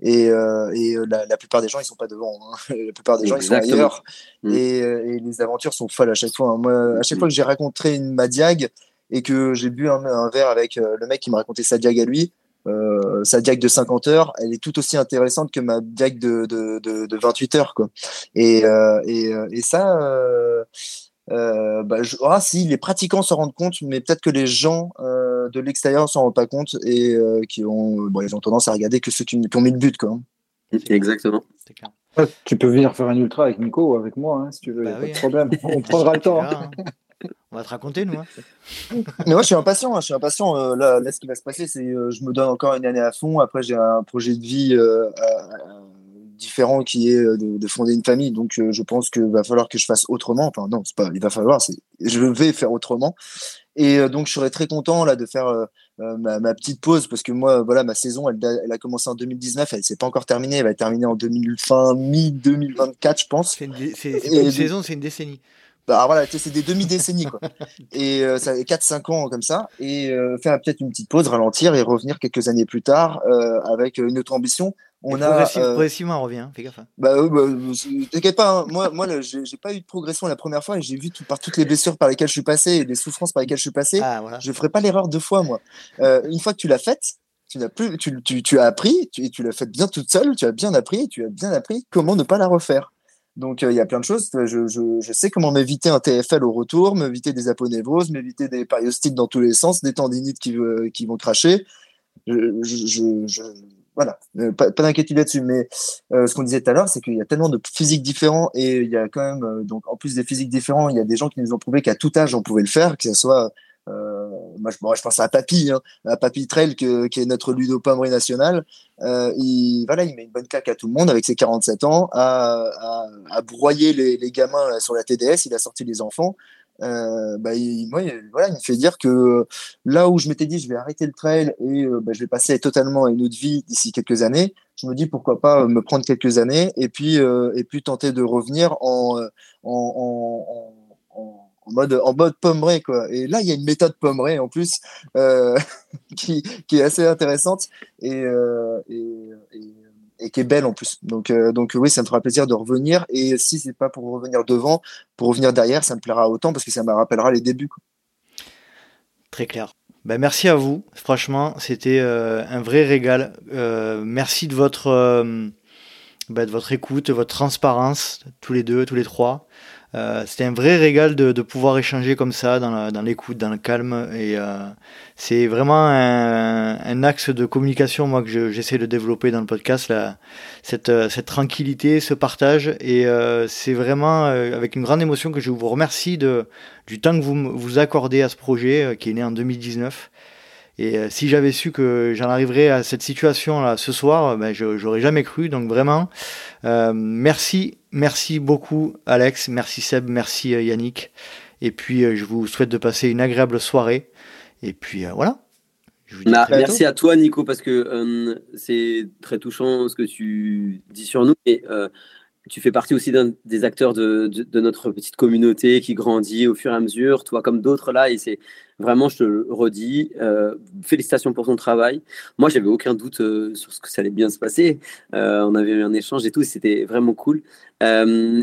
et, et la, la, plupart des gens, ils sont pas devant. Hein. La plupart des gens, ils sont ailleurs. Mm. Et, et, les aventures sont folles à chaque fois. Hein. Moi, à chaque fois que j'ai raconté une Madiag et que j'ai bu un, un verre avec le mec qui me racontait sa diag à lui, euh, sa diag de 50 heures, elle est tout aussi intéressante que ma diag de, de, de, de 28 heures. Quoi. Et, euh, et, euh, et ça, euh, euh, bah, je, ah, si les pratiquants s'en rendent compte, mais peut-être que les gens euh, de l'extérieur s'en rendent pas compte et qui ont, bon, ils ont tendance à regarder que ceux qui, qui ont mis le but. Quoi. Exactement. tu peux venir faire un ultra avec Nico ou avec moi, hein, si tu veux, bah pas de hein. problème. On prendra le temps. Hein. On va te raconter, nous. Hein. Mais moi, je suis impatient. Hein, je suis impatient. Euh, là, là, ce qui va se passer, c'est euh, je me donne encore une année à fond. Après, j'ai un projet de vie euh, différent qui est de, fonder une famille. Donc, je pense qu'il va falloir que je fasse autremement. Enfin, non, c'est pas. Il va falloir. Je vais faire autrement. Et donc, je serais très content là de faire ma, petite pause parce que moi, voilà, ma saison, elle, elle a commencé en 2019. Elle s'est pas encore terminée. Elle va être terminée en 2000, fin mi 2024, je pense. C'est une, saison, c'est une décennie. Bah voilà, c'est des demi-décennies quoi. et euh, ça fait 4-5 ans comme ça. Et euh, faire peut-être une petite pause, ralentir et revenir quelques années plus tard euh, avec une autre ambition. On a progressivement on revient, hein, fais gaffe. Hein. Bah, bah t'inquiète pas, hein. moi, moi, j'ai pas eu de progression la première fois et j'ai vu tout, par toutes les blessures par lesquelles je suis passé et les souffrances par lesquelles je suis passé. Ah, voilà. Je ferai pas l'erreur deux fois moi. une fois que tu l'as faite, tu n'as plus, tu, tu, tu, as appris, tu, tu l'as fait bien toute seule, tu as bien appris, tu as bien appris comment ne pas la refaire. Donc, euh, il y a plein de choses. Je, sais comment m'éviter un TFL au retour, m'éviter des aponévroses, m'éviter des périostites dans tous les sens, des tendinites qui, euh, vont cracher. Je, voilà, euh, pas, pas d'inquiétude là-dessus. Mais ce qu'on disait tout à l'heure, c'est qu'il y a tellement de physiques différents et il y a quand même, donc en plus des physiques différents, il y a des gens qui nous ont prouvé qu'à tout âge on pouvait le faire, que ce soit euh, moi, je, pense à Papy, hein, à Papy Trail, qui est notre Ludo Pommery national. Euh, il, voilà, il met une bonne claque à tout le monde avec ses 47 ans, à, à, broyer les, gamins sur la TDS. Il a sorti les enfants. Euh, bah, il, voilà, il me fait dire que là où je m'étais dit je vais arrêter le trail et euh, bah, je vais passer totalement à une autre vie d'ici quelques années, je me dis pourquoi pas me prendre quelques années et puis euh, et puis tenter de revenir en, en, en, en en mode en mode pommeré quoi. Et là il y a une méthode pommerée en plus euh, qui, qui est assez intéressante et, euh, et, et, qui est belle en plus. Donc euh, donc oui ça me fera plaisir de revenir. Et si c'est pas pour revenir devant pour revenir derrière ça me plaira autant parce que ça me rappellera les débuts très clair. Ben, merci à vous. Franchement c'était un vrai régal. Merci de votre ben, de votre écoute votre transparence tous les deux tous les trois euh, c'était un vrai régal de, de, pouvoir échanger comme ça, dans l'écoute, dans, dans, le calme. Et euh, c'est vraiment un, un, axe de communication, moi, que j'essaie de développer dans le podcast, là, cette, euh, cette tranquillité, ce partage. Et euh, c'est vraiment euh, avec une grande émotion que je vous remercie de, du temps que vous vous accordez à ce projet qui est né en 2019. Et euh, si j'avais su que j'en arriverais à cette situation là ce soir, ben, je j'aurais jamais cru. Donc vraiment, euh, merci, merci beaucoup Alex, merci Seb, merci euh, Yannick. Et puis je vous souhaite de passer une agréable soirée. Et puis voilà. Bah, merci à toi Nico parce que c'est très touchant ce que tu dis sur nous. Et tu fais partie aussi d'un des acteurs de, de, notre petite communauté qui grandit au fur et à mesure, toi comme d'autres là, et c'est vraiment, je te le redis, euh, félicitations pour ton travail. Moi, j'avais aucun doute euh, sur ce que ça allait bien se passer. Euh, on avait eu un échange et tout, c'était vraiment cool.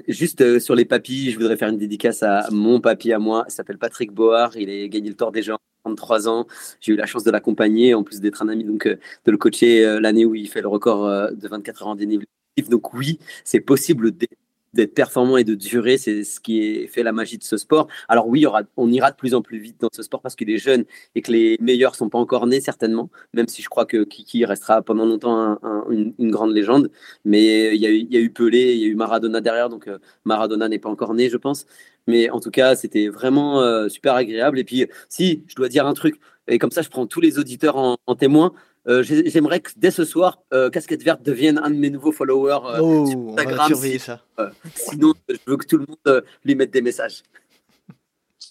juste sur les papis, je voudrais faire une dédicace à mon papy à moi. Il s'appelle Patrick Board. Il a gagné le Tour des gens. 33 ans, j'ai eu la chance de l'accompagner, en plus d'être un ami, donc de le coacher l'année où il fait le record de 24 heures en dénivelé donc oui, c'est possible d'être performant et de durer, c'est ce qui fait la magie de ce sport. Alors oui, on ira de plus en plus vite dans ce sport parce qu'il est jeune et que les meilleurs sont pas encore nés certainement, même si je crois que Kiki restera pendant longtemps une, grande légende. Mais il y, a eu, Pelé, il y a eu Maradona derrière, donc euh, Maradona n'est pas encore né, je pense. Mais en tout cas, c'était vraiment euh, super agréable. Et puis, si je dois dire un truc, et comme ça, je prends tous les auditeurs en témoin. Euh, j'aimerais que dès ce soir, euh, Casquette Verte devienne un de mes nouveaux followers euh, oh, sur Instagram. ça. sinon, je veux que tout le monde lui mette des messages.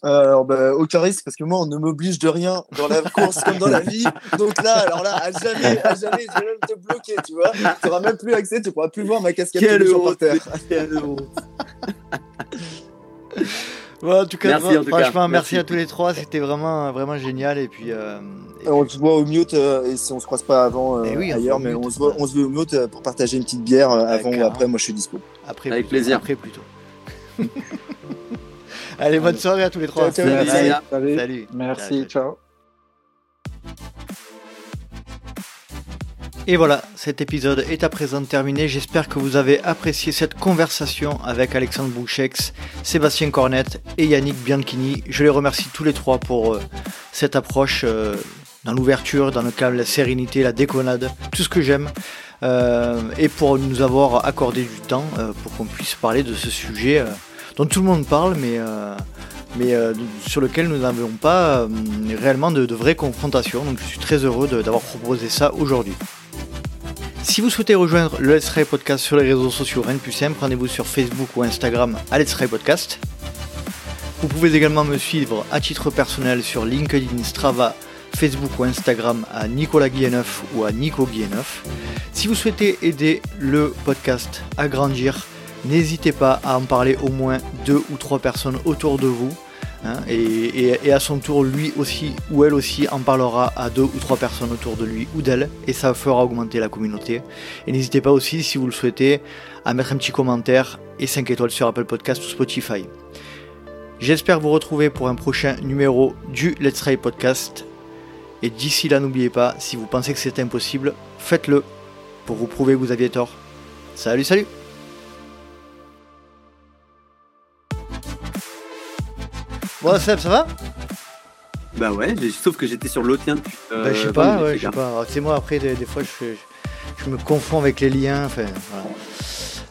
Alors, bah, aucun risque, parce que moi, on ne m'oblige de rien dans la course comme dans la vie. Donc là, alors là, à jamais, à jamais, je vais même te bloquer, tu vois. Tu n'auras même plus accès, tu ne pourras plus voir ma casquette Quelle par terre. Quelle en tout cas, franchement, merci. à tous les trois. C'était vraiment, vraiment génial. Et puis, euh, on se voit au mute euh, et si on se croise pas avant euh, eh ailleurs, mais on se, voit, on se voit au mute pour partager une petite bière avant ou après. Moi, je suis dispo. Après, avec plaisir. Après plutôt. Allez, bonne soirée à tous les trois. Salut. Merci. ciao. Et voilà, cet épisode est à présent terminé. J'espère que vous avez apprécié cette conversation avec Alexandre Bouchex, Sébastien Cornette et Yannick Bianchini. Je les remercie tous les trois pour euh, cette approche euh, dans l'ouverture, dans le calme, la sérénité, la déconnade, tout ce que j'aime. Euh, et pour nous avoir accordé du temps pour qu'on puisse parler de ce sujet dont tout le monde parle, mais mais sur lequel nous n'avons pas réellement de, de vraies confrontations. Donc je suis très heureux d'avoir proposé ça aujourd'hui. Si vous souhaitez rejoindre le Let's Try Podcast sur les réseaux sociaux, rien de plus simple, rendez-vous sur Facebook ou Instagram à Let's Try Podcast. Vous pouvez également me suivre à titre personnel sur LinkedIn, Strava, Facebook ou Instagram à Nicolas Guilleneuf ou à Nico Guilleneuf. Si vous souhaitez aider le podcast à grandir, n'hésitez pas à en parler au moins deux ou trois personnes autour de vous. Hein, et, à son tour, lui aussi ou elle aussi en parlera à deux ou trois personnes autour de lui ou d'elle, et ça fera augmenter la communauté. Et n'hésitez pas aussi, si vous le souhaitez, à mettre un petit commentaire et 5 étoiles sur Apple Podcast ou Spotify. J'espère vous retrouver pour un prochain numéro du Let's Try Podcast. Et d'ici là, n'oubliez pas, si vous pensez que c'est impossible, faites-le pour vous prouver que vous aviez tort. Salut, salut Bon, Seb, ça va? Bah ouais, sauf que j'étais sur l'autre lien depuis. Euh, bah, je sais pas, ouais, je sais pas. C'est moi, après, des, fois, je, je, me confonds avec les liens. Enfin, voilà.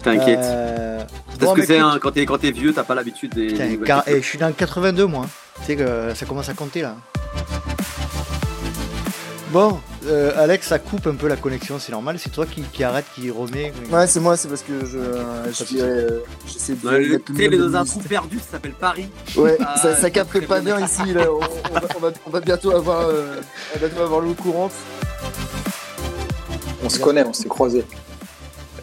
T'inquiète. Euh... Parce que c'est quand t'es quand es vieux, t'as pas l'habitude des. et eh, je suis dans le 82, moi. Tu sais que ça commence à compter là. Bon, euh, Alex, ça coupe un peu la connexion, c'est normal. C'est toi qui, qui arrête, qui remet. Ouais, c'est moi, c'est parce que je, euh, j'essaie de. Ouais, le télé est dans un trou perdu, ça s'appelle Paris. Ouais, ah, ça, ça capte pas bien ici. Là. On, va, on, euh, on va bientôt avoir l'eau courante. On se connaît, on s'est croisés.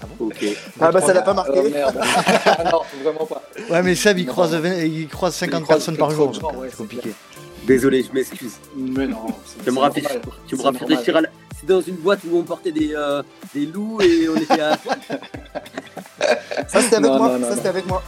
Ah, ok. ah bah ça l'a pas marqué. merde. non, vraiment pas. Ouais mais Seb il croise, il croise 50 personnes par jour, c'est compliqué. Désolé, je m'excuse. Mais non. Tu me rafraîchir, tu me la... C'est dans une boîte où on portait des, euh, des loups et on était à. ça c'était avec moi. ça c'était avec moi.